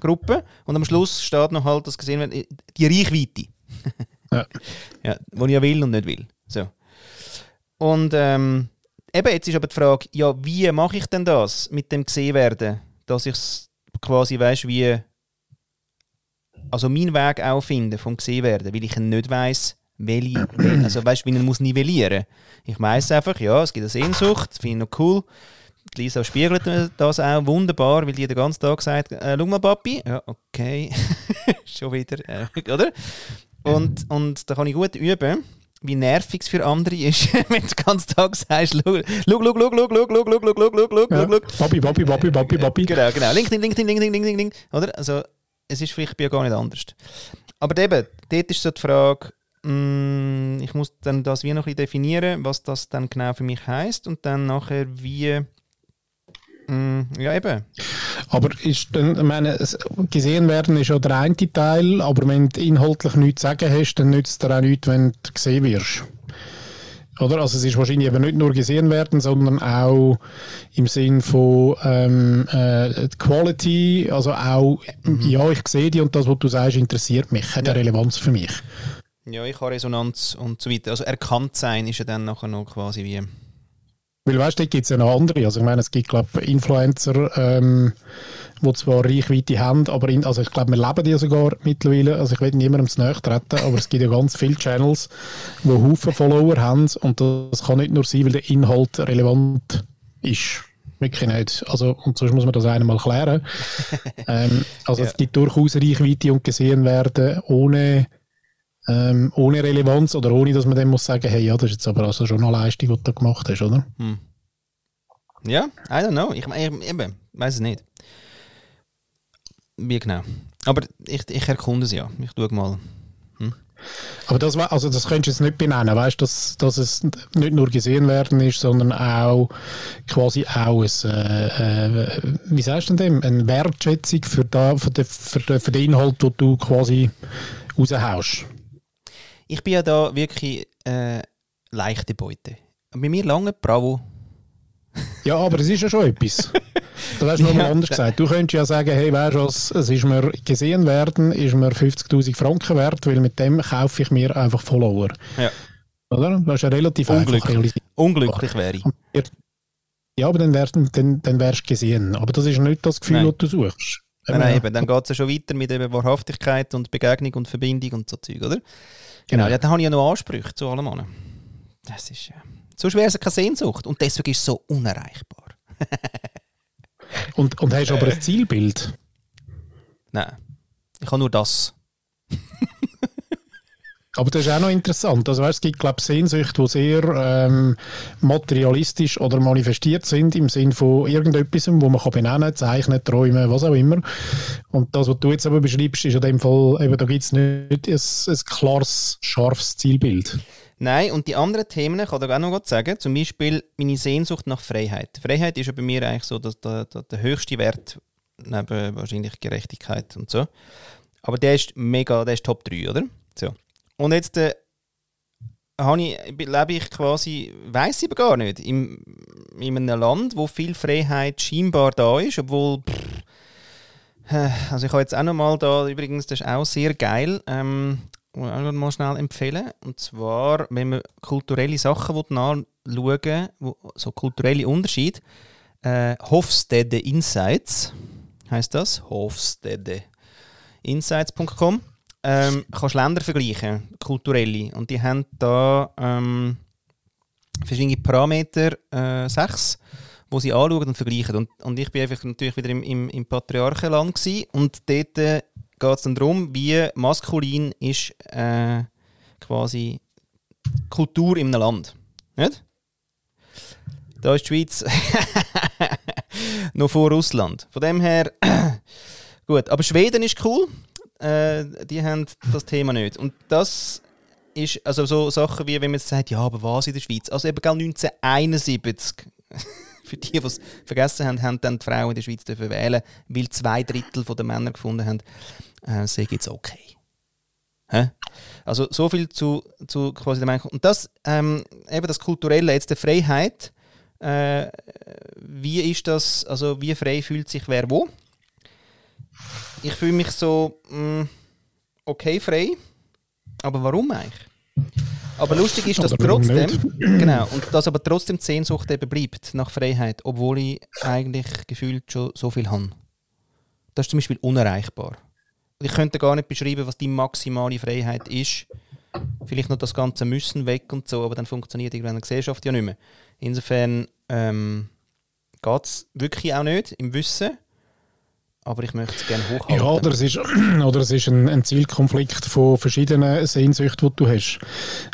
Gruppen. Und am Schluss steht noch halt, dass gesehen wird, die Reichweite. Ja. ja, wo ich ja will und nicht will. So. Und ähm, eben, jetzt ist aber die Frage, ja, wie mache ich denn das mit dem gesehen werden, dass ich es quasi, weißt wie, also meinen Weg auch finde vom gesehen werden, weil ich nicht weiß, welche, also weißt, wie ich muss. Ich weiß einfach, ja, es gibt eine Sehnsucht, finde ich noch cool. Lisa spiegelt das auch wunderbar, weil die den ganzen Tag sagt, äh, schau mal Papi, ja, okay, schon wieder, äh, oder? Und, und da kann ich gut üben wie nervig es für andere ist, wenn du den ganzen Tag sagst, schau, schau, schau, schau, schau, schau, schau, schau, schau, schau, schau, schau, schau. Papi, Papi, Papi, Papi, Papi. Genau, genau. LinkedIn, LinkedIn, LinkedIn, LinkedIn, LinkedIn. Oder? Also, es ist vielleicht bei gar nicht anders. Aber eben, dort ist so die Frage, mh, ich muss dann das wie noch ein bisschen definieren, was das dann genau für mich heisst und dann nachher wie, ja eben. Aber ist dann, ich meine, gesehen werden ist ja der eine Teil, aber wenn du inhaltlich nichts zu sagen hast, dann nützt es dir auch nichts, wenn du gesehen wirst. Oder? Also es ist wahrscheinlich eben nicht nur gesehen werden, sondern auch im Sinn von ähm, äh, Quality, also auch, mhm. ja, ich sehe die und das, was du sagst, interessiert mich, hat ja. eine Relevanz für mich. Ja, ich habe Resonanz und so weiter. Also erkannt sein ist ja dann nachher noch quasi wie weil weißt du, gibt es ja noch andere. Also ich meine, es gibt glaube Influencer, ähm, die zwar Reichweite haben, aber in, also ich glaube, wir leben die sogar mittlerweile. Also ich will niemandem zu nahe treten, aber es gibt ja ganz viele Channels, die Haufen Follower haben und das kann nicht nur sein, weil der Inhalt relevant ist. Wirklich nicht. Also, und sonst muss man das einmal klären. ähm, also ja. es gibt durchaus Reichweite und gesehen werden ohne ähm, ohne Relevanz oder ohne, dass man dann muss sagen, hey, ja, das ist jetzt aber also schon eine Leistung, die du gemacht hast, oder? Hm. Ja, I don't know. Ich, eben, weiß es nicht. Wie genau. Aber ich, ich erkunde es ja. Ich tue mal. Hm? Aber das, also das könntest du jetzt nicht benennen, weißt du, dass, dass es nicht nur gesehen werden ist, sondern auch quasi auch ein, äh, äh, wie sagst du denn dem, eine Wertschätzung für, da, für, den, für den Inhalt, den du quasi raushaust. Ich bin ja da wirklich äh, leichte Beute. Bei mir lange Bravo. ja, aber es ist ja schon etwas. Du hast nochmal ja. anders gesagt. Du könntest ja sagen, hey, weißt du es ist mir gesehen werden, ist mir 50'000 Franken wert, weil mit dem kaufe ich mir einfach Follower. Ja. Oder? Das ist ja relativ Unglücklich. Unglücklich wäre ich. Ja, aber dann, wär, dann, dann wärst du gesehen. Aber das ist nicht das Gefühl, das du suchst. Nein, nein, eben. Dann geht es ja schon weiter mit eben Wahrhaftigkeit und Begegnung und Verbindung und so Zeug, oder? Genau, ja, dann habe ich ja noch Ansprüche zu allem anderen. Das ist ja. So schwer ist es keine Sehnsucht und deswegen ist es so unerreichbar. und, und hast du aber ein Zielbild? Nein, ich habe nur das. Aber das ist auch noch interessant. Also, es gibt, glaube ich, Sehnsüchte, die sehr ähm, materialistisch oder manifestiert sind, im Sinne von irgendetwas, wo man kann benennen zeichnen, träumen, was auch immer. Und das, was du jetzt aber beschreibst, ist in dem Fall, eben, da gibt es nicht ein, ein klares, scharfes Zielbild. Nein, und die anderen Themen, ich kann da auch noch sagen, zum Beispiel meine Sehnsucht nach Freiheit. Freiheit ist ja bei mir eigentlich so der, der, der höchste Wert, neben wahrscheinlich Gerechtigkeit und so. Aber der ist mega, der ist Top 3, oder? So. Und jetzt äh, ich, lebe ich quasi, weiß ich aber gar nicht, in, in einem Land, wo viel Freiheit scheinbar da ist, obwohl. Pff, äh, also ich habe jetzt auch noch mal da, übrigens, das ist auch sehr geil, ähm, auch mal schnell empfehlen. Und zwar, wenn man kulturelle Sachen nachschauen will, so kulturelle Unterschiede, äh, Hofstede Insights heißt das, Hofstede Insights.com ähm, kannst Länder vergleichen, kulturelle. Und die haben da ähm, verschiedene Parameter, äh, sechs, wo sie anschauen und vergleichen. Und, und ich bin einfach natürlich wieder im, im, im Patriarchenland gewesen, und dort äh, geht es dann darum, wie maskulin ist äh, quasi Kultur in einem Land. Nicht? Da ist die Schweiz noch vor Russland. Von dem her, gut. Aber Schweden ist cool äh, die haben das Thema nicht. Und das ist also so Sachen wie, wenn man sagt, ja, aber was in der Schweiz? Also eben 1971, für die, die es vergessen haben, haben dann die Frauen in der Schweiz dürfen wählen, weil zwei Drittel der Männer gefunden haben, äh, sei jetzt okay. Hä? Also so viel zu, zu quasi der Meinung. Und das, ähm, eben das Kulturelle, jetzt der Freiheit, äh, wie ist das, also wie frei fühlt sich wer wo? Ich fühle mich so mh, mm, okay frei. Aber warum eigentlich? Aber lustig ist, dass warum trotzdem, genau, und dass aber trotzdem die Sehnsucht eben bleibt nach Freiheit, obwohl ich eigentlich gefühlt schon so viel habe. Das ist zum Beispiel unerreichbar. Ich könnte gar nicht beschreiben, was die maximale Freiheit ist. Vielleicht noch das ganze Müssen weg und so, aber dann funktioniert irgendwann eine Gesellschaft ja nicht mehr. Insofern ähm, geht es wirklich auch nicht im Wissen, aber ich möchte es gerne hochhalten. Ja, oder es ist, oder es ist ein, ein Zielkonflikt von verschiedenen Sehnsüchten, die du hast.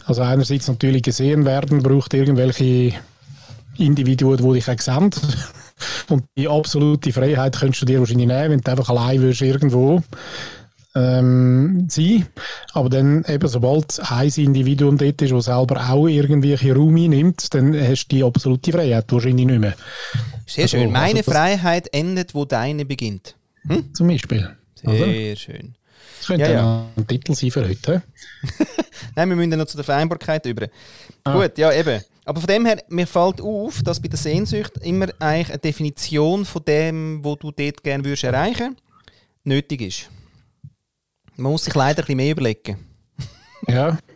Also einerseits natürlich gesehen werden, braucht irgendwelche Individuen, die dich auch sehen. Und die absolute Freiheit könntest du dir wahrscheinlich nehmen, wenn du einfach allein wirst irgendwo ähm, sein. Aber dann eben, sobald ein Individuum dort ist, das selber auch irgendwelche Raum einnimmt, dann hast du die absolute Freiheit wahrscheinlich nicht mehr. Sehr Also, schön. Meine also das- Freiheit endet, wo deine beginnt. Zum Beispiel. Oder? Sehr schön. Das könnte Ja, ja. ein Titel sein für heute. Nein, wir müssen noch zu der Vereinbarkeit über. Ah. Gut, ja, eben. Aber von dem her, mir fällt auf, dass bei der Sehnsucht immer eigentlich eine Definition von dem, wo du dort gerne würdest erreichen, nötig ist. Man muss sich leider ein bisschen mehr überlegen. Ja.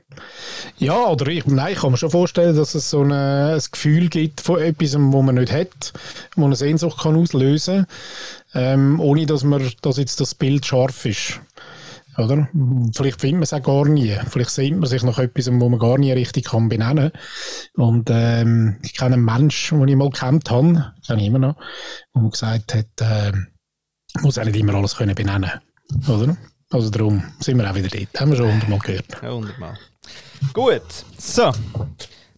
Ja, oder ich, nein, ich kann mir schon vorstellen, dass es so eine, ein Gefühl gibt von etwas, wo man nicht hat, wo eine Sehnsucht kann auslösen ähm, ohne dass, man, dass jetzt das Bild scharf ist. Oder? Vielleicht findet man es auch gar nie. Vielleicht sehnt man sich nach etwas, wo man gar nie richtig kann benennen Und ähm, ich kenne einen Menschen, den ich mal kennt habe, kenne ich immer noch, der gesagt hat, äh, muss auch nicht immer alles können benennen Oder? Also darum sind wir auch wieder dort. Haben wir schon hundertmal gehört. Ja, wunderbar. Gut, so.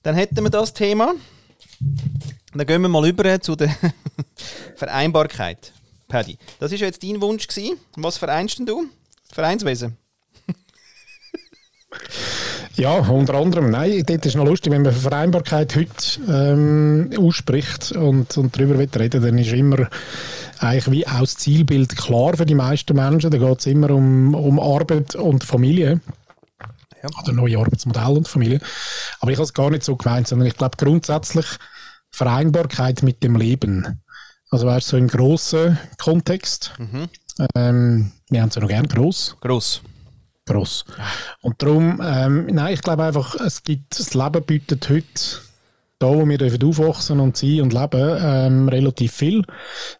Dann hätten wir das Thema. Dann gehen wir mal über zu der Vereinbarkeit. Paddy, das ja jetzt dein Wunsch. Gewesen. Was vereinst denn du? Vereinswesen. Ja, unter anderem. Nein, dort ist noch lustig, wenn man Vereinbarkeit heute ähm, ausspricht und, und darüber will reden, dann ist immer eigentlich wie auch das Zielbild klar für die meisten Menschen. Da geht es immer um, um Arbeit und Familie. Ja. Oder neue Arbeitsmodelle und Familie. Aber ich habe es gar nicht so gemeint, sondern ich glaube grundsätzlich Vereinbarkeit mit dem Leben. Also weißt so im grossen Kontext. Mhm. Ähm, wir haben es ja noch gern gross Gross. gross. Und darum, ähm, nein, ich glaube einfach, es gibt, das Leben bietet heute, da wo wir aufwachsen und sein und leben, ähm, relativ viel.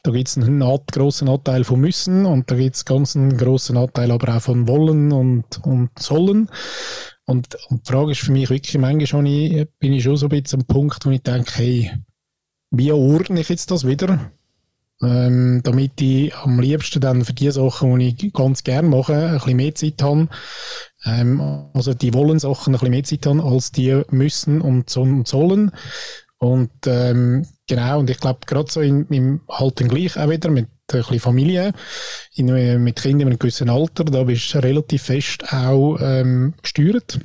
Da gibt es einen Art, grossen Anteil von Müssen und da gibt es ganz einen grossen Anteil aber auch von Wollen und, und Sollen. Und, und die Frage ist für mich wirklich, manchmal schon bin ich schon so ein bisschen am Punkt, wo ich denke, hey, wie ordne ich jetzt das wieder? Ähm, damit ich am liebsten dann für die Sachen, die ich ganz gerne mache, ein bisschen mehr Zeit habe. Ähm, also die wollen Sachen ein bisschen mehr Zeit haben, als die müssen und so- und sollen. Und ähm, genau, und ich glaube, gerade so in, im halt dann gleich auch wieder mit ein bisschen Familie, in, mit Kindern in einem gewissen Alter, da bist du relativ fest auch ähm, gesteuert.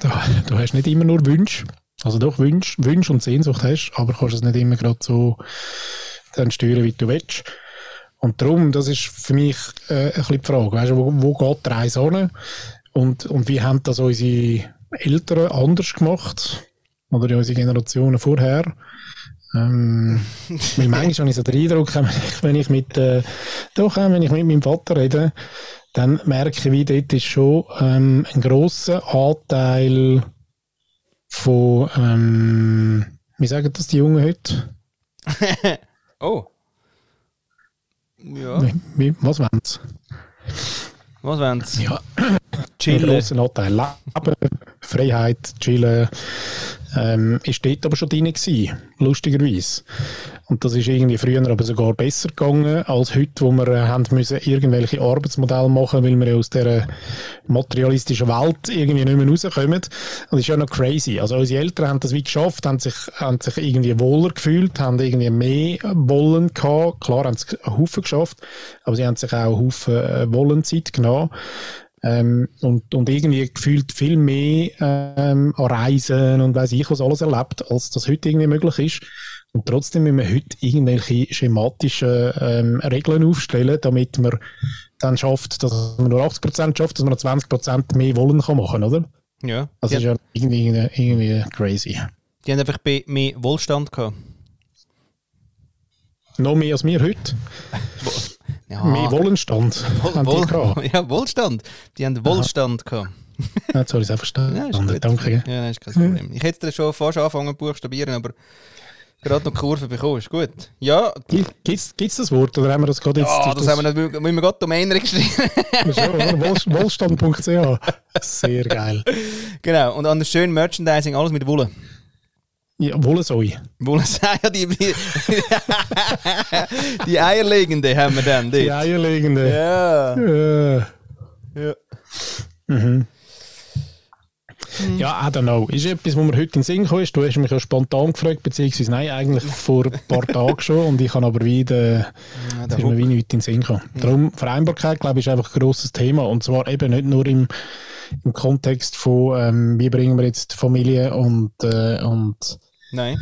Da, du hast nicht immer nur Wünsche, also doch Wünsche, Wünsche und Sehnsucht hast, aber kannst es nicht immer gerade so dann steuern, wie du willst. Und darum, das ist für mich äh, ein bisschen die Frage, weißt wo, wo geht die Reise hin? Und, und wie haben das unsere Eltern anders gemacht? Oder unsere Generationen vorher? Ähm, weil manchmal habe ich so den Eindruck, wenn ich- mit, äh, doch, auch wenn ich mit meinem Vater rede, dann merke ich, wie dort ist schon ähm, ein grosser Anteil von, ähm, wie sagen das die Jungen heute? Oh. Ja. Wie, was wollen sie? Was wollen sie? Ja, einen Chillen. grossen Anteil Leben, Freiheit, Chillen, ähm, ist dort aber schon drin gewesen, lustigerweise. Und das ist irgendwie früher aber sogar besser gegangen als heute, wo wir äh, haben müssen irgendwelche Arbeitsmodelle machen, weil wir ja aus dieser materialistischen Welt irgendwie nicht mehr rauskommen. Und das ist ja noch crazy. Also unsere Eltern haben das wie geschafft, haben sich, haben sich irgendwie wohler gefühlt, haben irgendwie mehr Wollen gehabt. Klar haben sie einen Haufen geschafft, aber sie haben sich auch einen Haufen äh, Wollenzeit genommen. Ähm, und, und irgendwie gefühlt viel mehr ähm, an Reisen und weiß ich was alles erlebt, als das heute irgendwie möglich ist. Und trotzdem müssen wir heute irgendwelche schematischen ähm, Regeln aufstellen, damit man dann schafft, dass man nur 80% schafft, dass man noch 20% mehr Wollen kann machen, oder? Ja. Das ist ja irgendwie, irgendwie, crazy. die haben einfach mehr Wohlstand gehabt. Noch mehr als wir heute. Ja. Mehr Wollenstand Wohl, gehabt. Wohl, ja, Wohlstand. Die haben Wohlstand gehabt. Ja, jetzt habe ich es auch verstanden. Ja. Danke. Ja, ist kein Problem. Ich hätte schon fast angefangen zu buchstabieren, aber gerade noch Kurve bekommen. Ist gut. Ja, Gibt es das Wort oder haben wir das gerade jetzt? ja ist das, haben wir nicht, müssen wir gerade Domain registrieren. Wohlstand.ch. Sehr geil. genau. Und an der schönen Merchandising alles mit Wolle. Ja, Wollensoi. Wolle sagen, ja, die, die, die eierlegende haben wir dann Die dort. eierlegende. Ja. Äh. ja. Mhm. Ja, I don't know. Ist etwas, wo mir heute in den Sinn gekommen ist. Du hast mich ja spontan gefragt, beziehungsweise nein, eigentlich vor ein paar Tagen schon. Und ich habe aber wieder, Ja, es ist mir wie nicht in den Sinn gekommen. Darum, Vereinbarkeit, glaube ich, ist einfach ein grosses Thema. Und zwar eben nicht nur im, im Kontext von, ähm, wie bringen wir jetzt Familie und, äh, und Nein.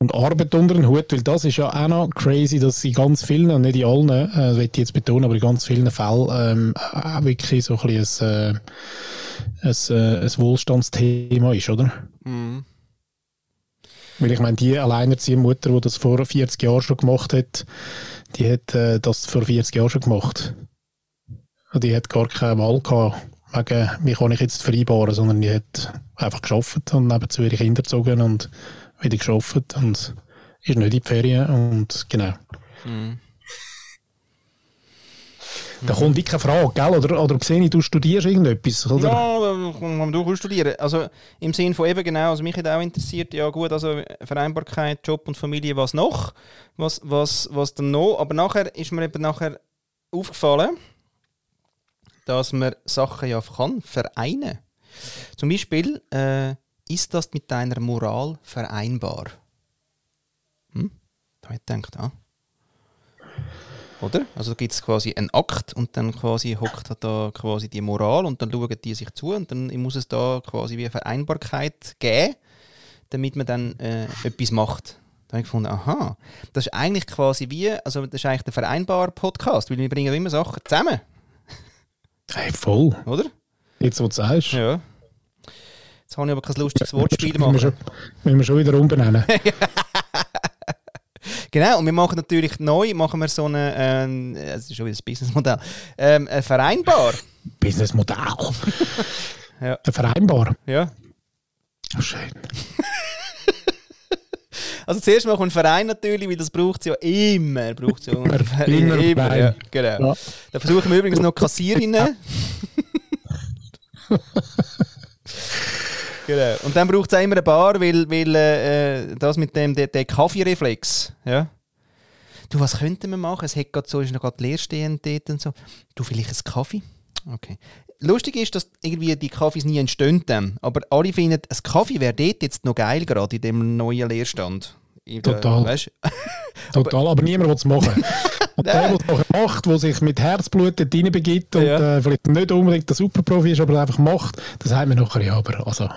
und Arbeit unter den Hut, weil das ist ja auch noch crazy, dass in ganz vielen, nicht in allen, äh, das will ich jetzt betonen, aber in ganz vielen Fällen ähm, auch wirklich so ein bisschen ein, äh, ein, äh, ein Wohlstandsthema ist, oder? Mhm. Weil ich meine, die alleinerziehende Mutter, die das vor 40 Jahren schon gemacht hat, die hat äh, das vor 40 Jahren schon gemacht. Und die hat gar keine Wahl gehabt, wegen, wie kann ich jetzt vereinbaren, sondern die hat einfach geschafft und nebenzu ihre Kinder gezogen und wieder geschafft und ist nicht in die Ferien und genau. Mhm. Da kommt wirklich keine Frage, gell? Oder, oder sehe ich, du studierst irgendetwas, oder? Ja, kann durchaus studieren. Also im Sinne von eben genau, also mich hat auch interessiert, ja gut, also Vereinbarkeit, Job und Familie, was noch? Was, was, was dann noch? Aber nachher ist mir eben nachher aufgefallen, dass man Sachen ja kann vereinen. Zum Beispiel, äh, ist das mit deiner Moral vereinbar? Hm? Da habe ich gedacht, ah. Oder? Also gibt es quasi einen Akt und dann quasi hockt da quasi die Moral und dann schauen die sich zu und dann muss es da quasi wie eine Vereinbarkeit geben, damit man dann äh, etwas macht. Da habe ich gefunden, aha, das ist eigentlich quasi wie, also das ist eigentlich der vereinbare Podcast, weil wir bringen immer Sachen zusammen, Hey, voll. oder? Jetzt, wo du sagst. Ja. Jetzt habe ich aber kein lustiges Wortspiel Müssen wir, schon, machen. müssen wir schon wieder umbenennen. Genau, und wir machen natürlich neu, machen wir so eine, ähm, es ist schon wieder das Businessmodell, ähm, ein vereinbar. Businessmodell. Ja. Ein Vereinbar. Ja. Oh, schön. Also zuerst mal ein Verein natürlich, weil das braucht es ja immer. Braucht's ja Immer, immer ein Verein. ja, genau. Ja. Da versuchen wir übrigens noch Kassierinnen. Genau. Und dann braucht es auch immer eine Bar, weil, weil äh, das mit dem der, der Kaffeereflex, ja. Du, was könnten wir machen? Es hat gerade so, ist noch gerade leerstehend dort und so. Du, vielleicht einen Kaffee? Okay. Lustig ist, dass irgendwie die Kaffees nie entstehen dann. Aber alle finden, ein Kaffee wäre dort jetzt noch geil, gerade in dem neuen Leerstand. Der- Total. Weißt? Total, aber, niemand will es machen. Und der, der es macht, der sich mit Herzblut dort reinbegibt und Ja. äh, vielleicht nicht unbedingt der Superprofi ist, aber einfach macht, das haben wir nachher ja. Aber also,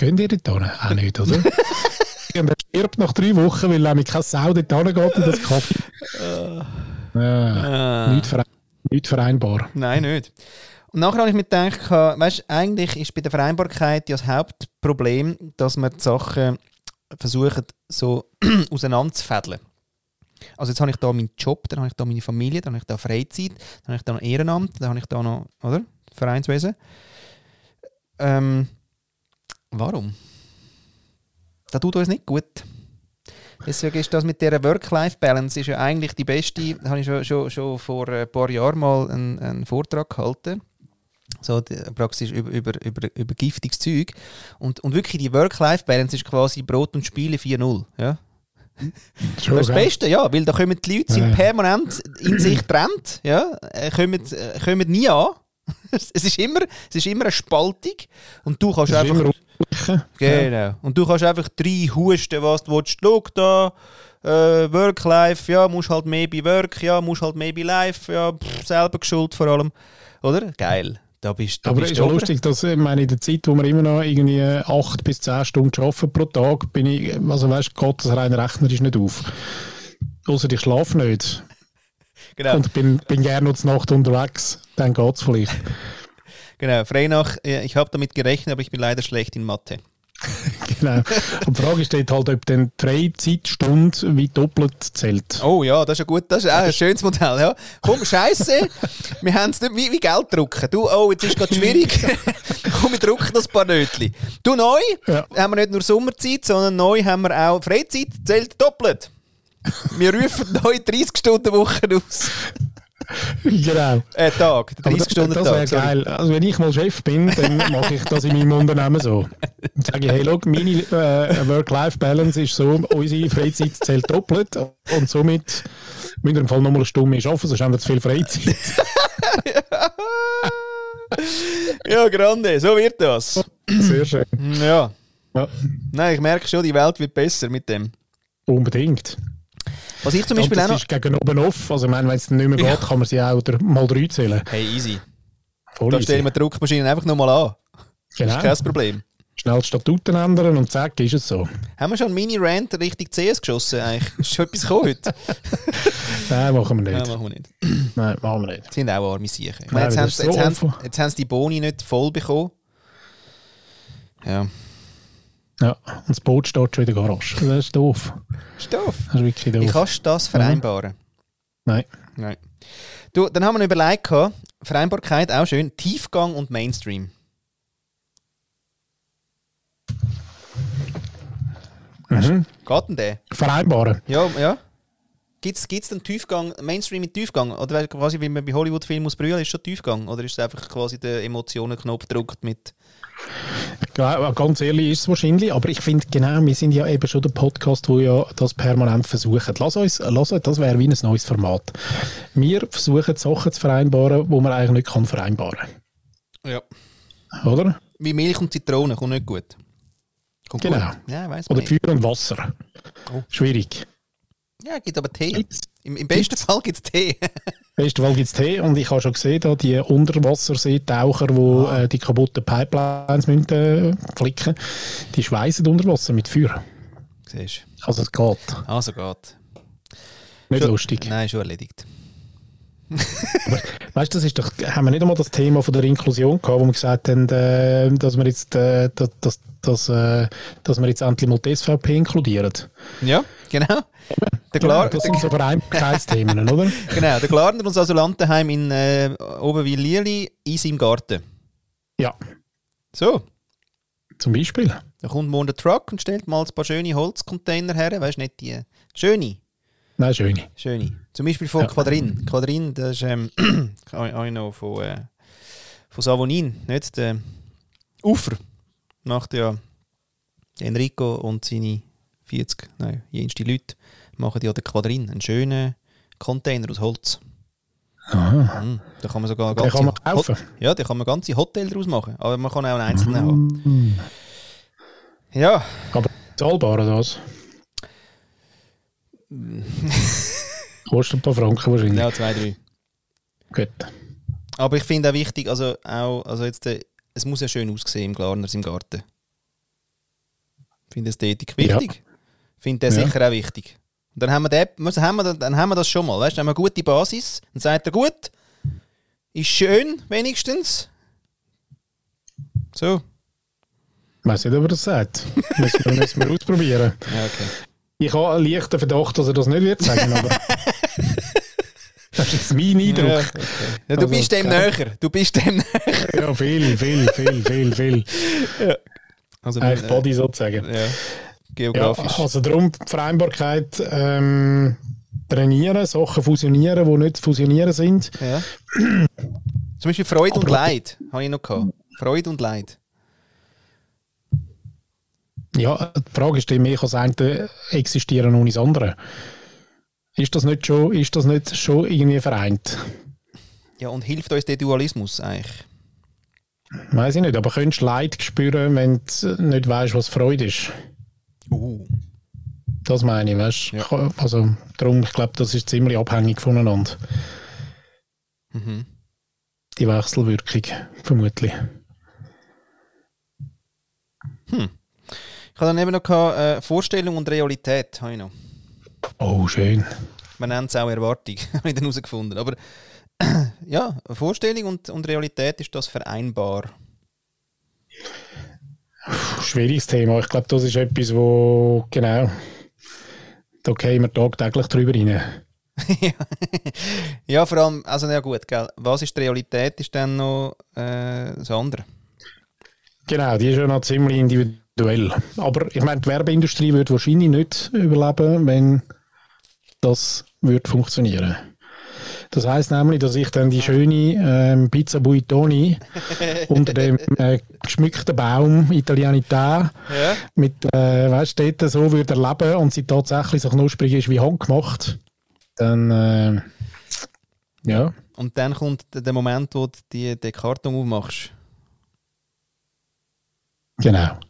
gehen ihr dort hin? Auch nicht, oder? und er stirbt nach drei Wochen, weil nämlich keine Sau dort hingeht und das Kaffee. ja, Ah. nicht, verein, nicht vereinbar. Nein, nicht. Und nachher habe ich mir gedacht, weißt, eigentlich ist bei der Vereinbarkeit ja das Hauptproblem, dass man die Sachen versucht, so auseinanderzufädeln. Also jetzt habe ich da meinen Job, dann habe ich da meine Familie, dann habe ich da Freizeit, dann habe ich da noch Ehrenamt, dann habe ich da noch, oder? Vereinswesen. Ähm, warum? Das tut uns nicht gut. Deswegen ist das mit dieser Work-Life-Balance ist ja eigentlich die beste. Da habe ich schon, schon, schon vor ein paar Jahren mal einen, einen Vortrag gehalten. So die, praktisch über, über, über, über giftiges Zeug. Und, und wirklich die Work-Life-Balance ist quasi Brot und Spiele 4.0 Ja? Schon, Das das? Beste, ja, weil da kommen die Leute sind Ja. permanent in sich getrennt, ja, äh, kommen, äh, kommen nie an. es, ist immer, es ist immer eine Spaltung und du kannst einfach... immer Genau. Und du kannst einfach drei husten, was du willst. Schau da, äh, Work-Life, ja, musst halt mehr bei Work, ja, musst halt mehr bei Life, ja, pff, selber geschuld vor allem. Oder? Geil. Da bist, da Aber es ist ja lustig, dass ich meine, in der Zeit, wo wir immer noch irgendwie 8 bis 10 Stunden arbeiten pro Tag, bin ich, also weißt du, geht das rein rechnerisch nicht auf. Außer ich schlafe nicht. Genau. Und bin, bin gerne noch zur Nacht unterwegs, dann geht es vielleicht. Genau, frei nach, äh, ich habe damit gerechnet, aber ich bin leider schlecht in Mathe. genau. Und die Frage steht halt, ob dann die Freizeitstunde wie doppelt zählt. Oh ja, das ist ja gut, das ist auch ein schönes Modell. Ja. Komm, Scheiße, wir haben es nicht wie, wie Geld drucken. Du, oh, jetzt ist es gerade schwierig. Komm, wir drucken das paar Nötchen. Du, neu Ja. haben wir nicht nur Sommerzeit, sondern neu haben wir auch Freizeit, zählt doppelt. Wir rufen neu 30-Stunden-Wochen aus. Genau. Äh, Tag, Aber das, das wäre 30-Stunden-Tag. sorry. geil. Also wenn ich mal Chef bin, dann mache ich das in meinem Unternehmen so. Dann sage ich, hey, look, meine äh, Work-Life-Balance ist so, unsere Freizeit zählt doppelt und somit müssen wir im Fall nochmal eine Stunde mehr arbeiten, sonst haben wir zu viel Freizeit. Ja, grande, so wird das. Sehr schön. Ja. Ja, Nein, ich merke schon, die Welt wird besser mit dem. unbedingt. Was ich zum Beispiel auch das noch... ist gegen oben off. Also ich meine, wenn es nicht mehr geht, Ja. kann man sie auch mal drei zählen. Hey, easy. Voll Da stellen wir die Druckmaschine einfach nochmal an. Das Genau. ist kein Problem. Schnell die Statuten ändern und zack, ist es so. Haben wir schon einen Mini-Rant Richtung CS geschossen eigentlich? Ist schon etwas gekommen heute? Nein, machen wir Nein, nicht. machen wir nicht. Nein, machen wir nicht. Das sind auch arme Siechen. Ich Nein, meine, jetzt, das haben, so jetzt, haben, offen. jetzt haben sie die Boni nicht voll bekommen. Ja. Ja, und das Boot steht schon in der Garage. Das ist doof. Stoff. Das ist wirklich doof. Wie kannst du das vereinbaren? Nein. Nein. Du, dann haben wir überlegt, gehabt, Vereinbarkeit auch schön, Tiefgang und Mainstream. Mhm. Geht denn der? Vereinbaren. Ja, ja. Gibt es denn Tiefgang, Mainstream mit Tiefgang? Oder quasi, wie man bei Hollywood-Filmen muss brüllen, ist schon Tiefgang? Oder ist es einfach quasi der Emotionenknopf gedrückt mit... Ja, ganz ehrlich ist es wahrscheinlich, aber ich finde genau, wir sind ja eben schon der Podcast, wo ja das permanent versuchen. Lass uns, lass uns das wäre wie ein neues Format. Wir versuchen Sachen zu vereinbaren, wo man eigentlich nicht kann vereinbaren Ja. Oder? Wie Milch und Zitrone, kommt nicht gut. Kommt Genau. gut. Ja, Oder. Feuer und Wasser. Oh. Schwierig. Ja, gibt aber Tee. Gibt's. Im, im besten Fall gibt es Tee. Im besten Fall gibt es Tee und ich habe schon gesehen, da die Unterwasserseetaucher, die Ah. äh, die kaputten Pipelines müssen, äh, flicken, die schweißen unter Wasser mit Feuer. Siehst Also es geht. Also geht. Nicht Schon- lustig. Nein, schon erledigt. Weißt du, das ist doch, haben wir nicht einmal das Thema von der Inklusion gehabt, wo wir gesagt haben, äh, dass wir jetzt, äh, dass, dass, dass, äh, dass wir jetzt endlich mal die SVP inkludieren. Ja, genau. Der, Genau, Glar das der, sind so Vereinbarkeitsthemen, oder? genau, der Glarner und das Asylantenheim in äh, Oberwil-Lierli in seinem Garten. Ja, So, zum Beispiel. da kommt morgen der Truck und stellt mal ein paar schöne Holzcontainer her. Weißt du, nicht die schöne. Nein, schöne. Schöne. Zum Beispiel von Ja. Quadrin. Quadrin, das ist ähm, noch von, äh, von Savonin, nicht? Der Ufer macht ja Enrico und seine 40, nein, jenste Leute machen ja den Quadrin, einen schönen Container aus Holz. Aha. Mhm. Da kann man sogar ganze kann man kaufen. Ja, da kann man ganze Hotel draus machen, aber man kann auch einen einzelnen haben. Mhm. Ja, Aber zahlbar oder was? Kostet ein paar Franken wahrscheinlich. ja, zwei, drei. Gut. Aber ich finde auch wichtig, also auch, also jetzt, äh, es muss ja schön aussehen im Glarners im Garten. Ich finde Ästhetik wichtig. Ich finde der Ja. sicher auch wichtig. Und dann haben wir, den, also haben wir, dann haben wir das schon mal. Weißt? Dann haben wir eine gute Basis. Dann sagt er, gut, ist schön wenigstens. So. Ich weiß nicht, ob er das sagt. müssen, wir, müssen wir ausprobieren. Ja, okay. Ich habe einen leichten Verdacht, dass er das nicht wird sagen, aber... das ist jetzt mein Eindruck. Ja, okay. ja, du Also, bist dem näher. Du bist dem näher. Ja, viel, viel, viel, viel, viel. Also, Eigentlich äh, Body sozusagen. ja, Ja, geografisch. also darum die Vereinbarkeit ähm, trainieren, Sachen fusionieren, die nicht zu fusionieren sind. Ja. Zum Beispiel Freude und Aber- Leid habe ich noch gehabt. Freude und Leid. Ja, die Frage ist, wie kann das eine existieren ohne das andere? Ist das nicht schon, ist das nicht schon irgendwie vereint? Ja, und hilft uns der Dualismus eigentlich? Weiß ich nicht, aber könntest du Leid spüren, wenn du nicht weißt, was Freude ist? Uh. Das meine ich, weißt Ja. du? Also, darum, ich glaube, das ist ziemlich abhängig voneinander. Mhm. Die Wechselwirkung, vermutlich. Ich habe dann eben noch gehabt, äh, Vorstellung und Realität. Habe ich noch. Oh, schön. Man nennt es auch Erwartung, habe ich dann herausgefunden. Aber ja, Vorstellung und, und Realität ist das vereinbar. Schwieriges Thema. Ich glaube, das ist etwas, wo, genau, da gehen wir tagtäglich drüber rein. ja, vor allem, also ja gut, gell. was ist die Realität, ist dann noch äh, das andere. Genau, die ist ja noch ziemlich individuell. Aber ich meine, die Werbeindustrie würde wahrscheinlich nicht überleben, wenn das würde funktionieren. Das heißt nämlich, dass ich dann die schöne ähm, Pizza Buitoni unter dem äh, geschmückten Baum Italianità ja. mit, äh, weißt du, so würde erleben und sie tatsächlich so knusprig ist wie handgemacht, dann, äh, ja. Und dann kommt der Moment, wo du die, den Karton aufmachst. Genau.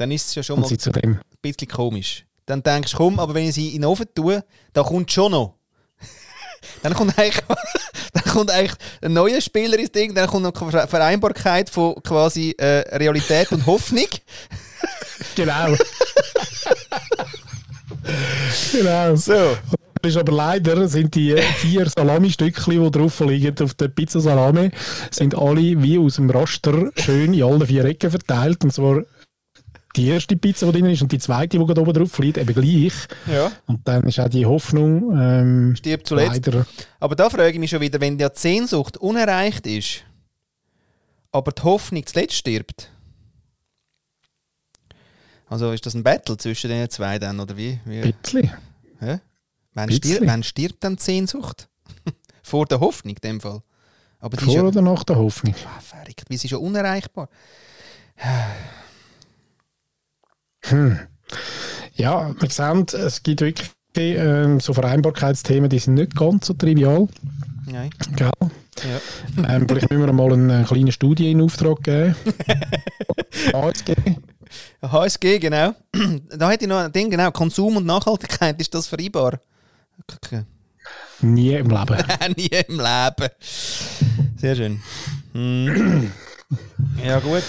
Dann ist es ja schon mal ein bisschen komisch. Dann denkst du, komm, aber wenn ich sie in den Ofen tue, dann kommt schon noch. dann kommt eigentlich, dann kommt eigentlich ein neuer Spieler ins Ding, dann kommt noch Vereinbarkeit von quasi äh, Realität und Hoffnung. genau. genau. So. Ist aber leider sind die vier Salami-Stückchen, die drauf liegen auf der Pizza Salami, sind alle wie aus dem Raster schön in allen vier Ecken verteilt. Und zwar die erste Pizza, die drin ist, und die zweite, die gerade oben drauf liegt, eben gleich. Ja. Und dann ist auch die Hoffnung. Ähm, Stirbt zuletzt. Leider. Aber da frage ich mich schon wieder, wenn die Sehnsucht unerreicht ist, aber die Hoffnung zuletzt stirbt. Also ist das ein Battle zwischen den zwei dann, oder wie? wie? Ja? Wann, stirbt, wann stirbt dann die Sehnsucht? Vor der Hoffnung in dem Fall. Aber Vor ja, oder nach der Hoffnung? Ah, verrückt, wie sie schon unerreichbar. Hm. Ja, wir sehen, es gibt wirklich ähm, so Vereinbarkeitsthemen, die sind nicht ganz so trivial. Nein. Gell? Ja. Ähm, vielleicht müssen wir mal eine kleine Studie in Auftrag geben. HSG. HSG, genau. Da hätte ich noch ein Ding, genau. Konsum und Nachhaltigkeit, ist das vereinbar? Okay. Nie im Leben. Nie im Leben. Sehr schön. Hm. Ja, gut.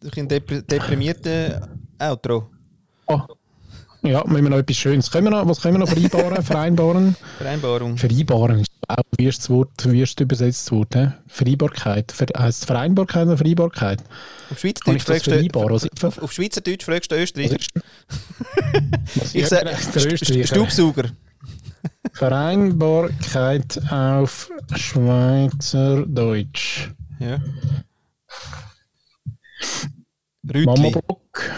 Durch einen deprimierten Outro. Oh. Ja, müssen wir noch etwas Schönes. Können wir noch, was können wir noch vereinbaren? Vereinbaren? Vereinbarung. Vereinbaren ist auch wüstes Wort, wüst übersetztes Wort. He? Vereinbarkeit. Ver heißt Vereinbarkeit oder Vereinbarkeit? Auf Schweizerdeutsch, fragst du, auf, auf Schweizerdeutsch fragst du Österreich. ich sage Staubsauger. Vereinbarkeit auf Schweizerdeutsch. Ja. Rütli. Mama Block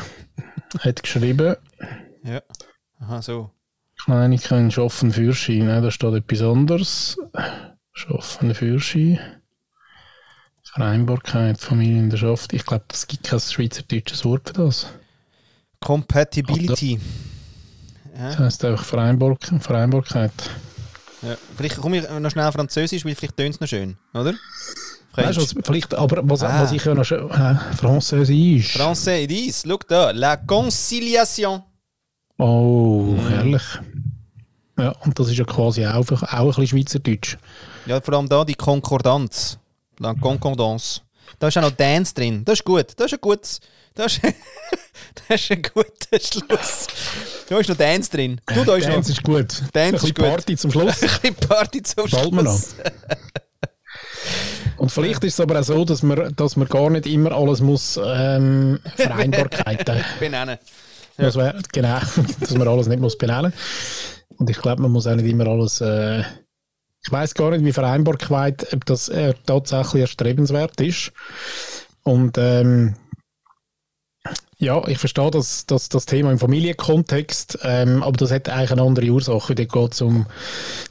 hat geschrieben. Ja. Aha, so. Nein, ich kann Schaffen Führschein. Da steht etwas anderes. Schaffen Führschein. Vereinbarkeit, Familie in der Schaft. Ich glaube, es gibt kein schweizerdeutsches Wort für das. Compatibility. Ja. Das heisst einfach Vereinbar Vereinbarkeit. Ja. Vielleicht komme ich noch schnell Französisch, weil vielleicht tönt es noch schön, oder? Weißt du, vielleicht, aber was, ah. was ich ja noch schon. Äh, Französisch. Dies, schau da. La Conciliation. Oh, mm. herrlich. Ja, und das ist ja quasi auch, auch ein bisschen Schweizerdeutsch. Ja, vor allem da die Konkordanz. La Concordance. Da ist auch noch Dance drin. Das ist gut. Das ist ein gutes. Das ist, das ist ein guter Schluss. Da ist noch Dance drin. Du, da ist Dance noch, ist gut. Dance ist gut. Party zum Schluss. ein bisschen Party zum Schluss. Wir noch. Und vielleicht ist es aber auch so, dass man, dass man gar nicht immer alles muss ähm, Vereinbarkeiten benennen. Ja. Das wär, genau, dass man alles nicht muss benennen. Und ich glaube, man muss auch nicht immer alles. Äh, ich weiß gar nicht, wie Vereinbarkeit, ob das äh, tatsächlich erstrebenswert ist. Und ähm, ja, ich verstehe das, das, das Thema im Familienkontext, ähm, aber das hat eigentlich eine andere Ursache. Da geht es um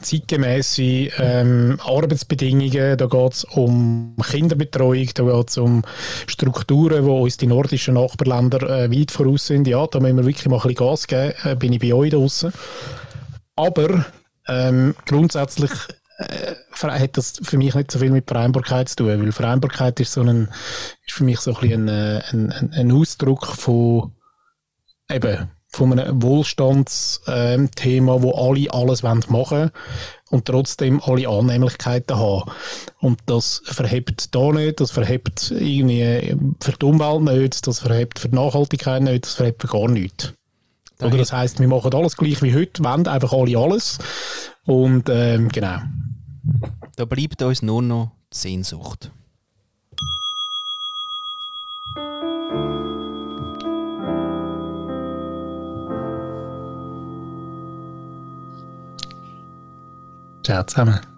zeitgemäße ähm, Arbeitsbedingungen, da geht es um Kinderbetreuung, da geht es um Strukturen, wo uns die nordischen Nachbarländer äh, weit voraus sind. Ja, da müssen wir wirklich mal ein bisschen Gas geben, äh, bin ich bei euch draußen. Aber ähm, grundsätzlich äh, hat das für mich nicht so viel mit Vereinbarkeit zu tun, weil Vereinbarkeit ist so ein, ist für mich so ein, bisschen ein, ein, ein Ausdruck von eben von einem Wohlstandsthema, ähm, wo alle alles machen wollen und trotzdem alle Annehmlichkeiten haben. Und das verhebt da nicht, das verhebt irgendwie für die Umwelt nicht, das verhebt für die Nachhaltigkeit nicht, das verhebt für gar nichts. Oder das heißt, wir machen alles gleich wie heute, wollen einfach alle alles. Und ähm, genau. Da bleibt uns nur noch die Sehnsucht. Ciao zusammen.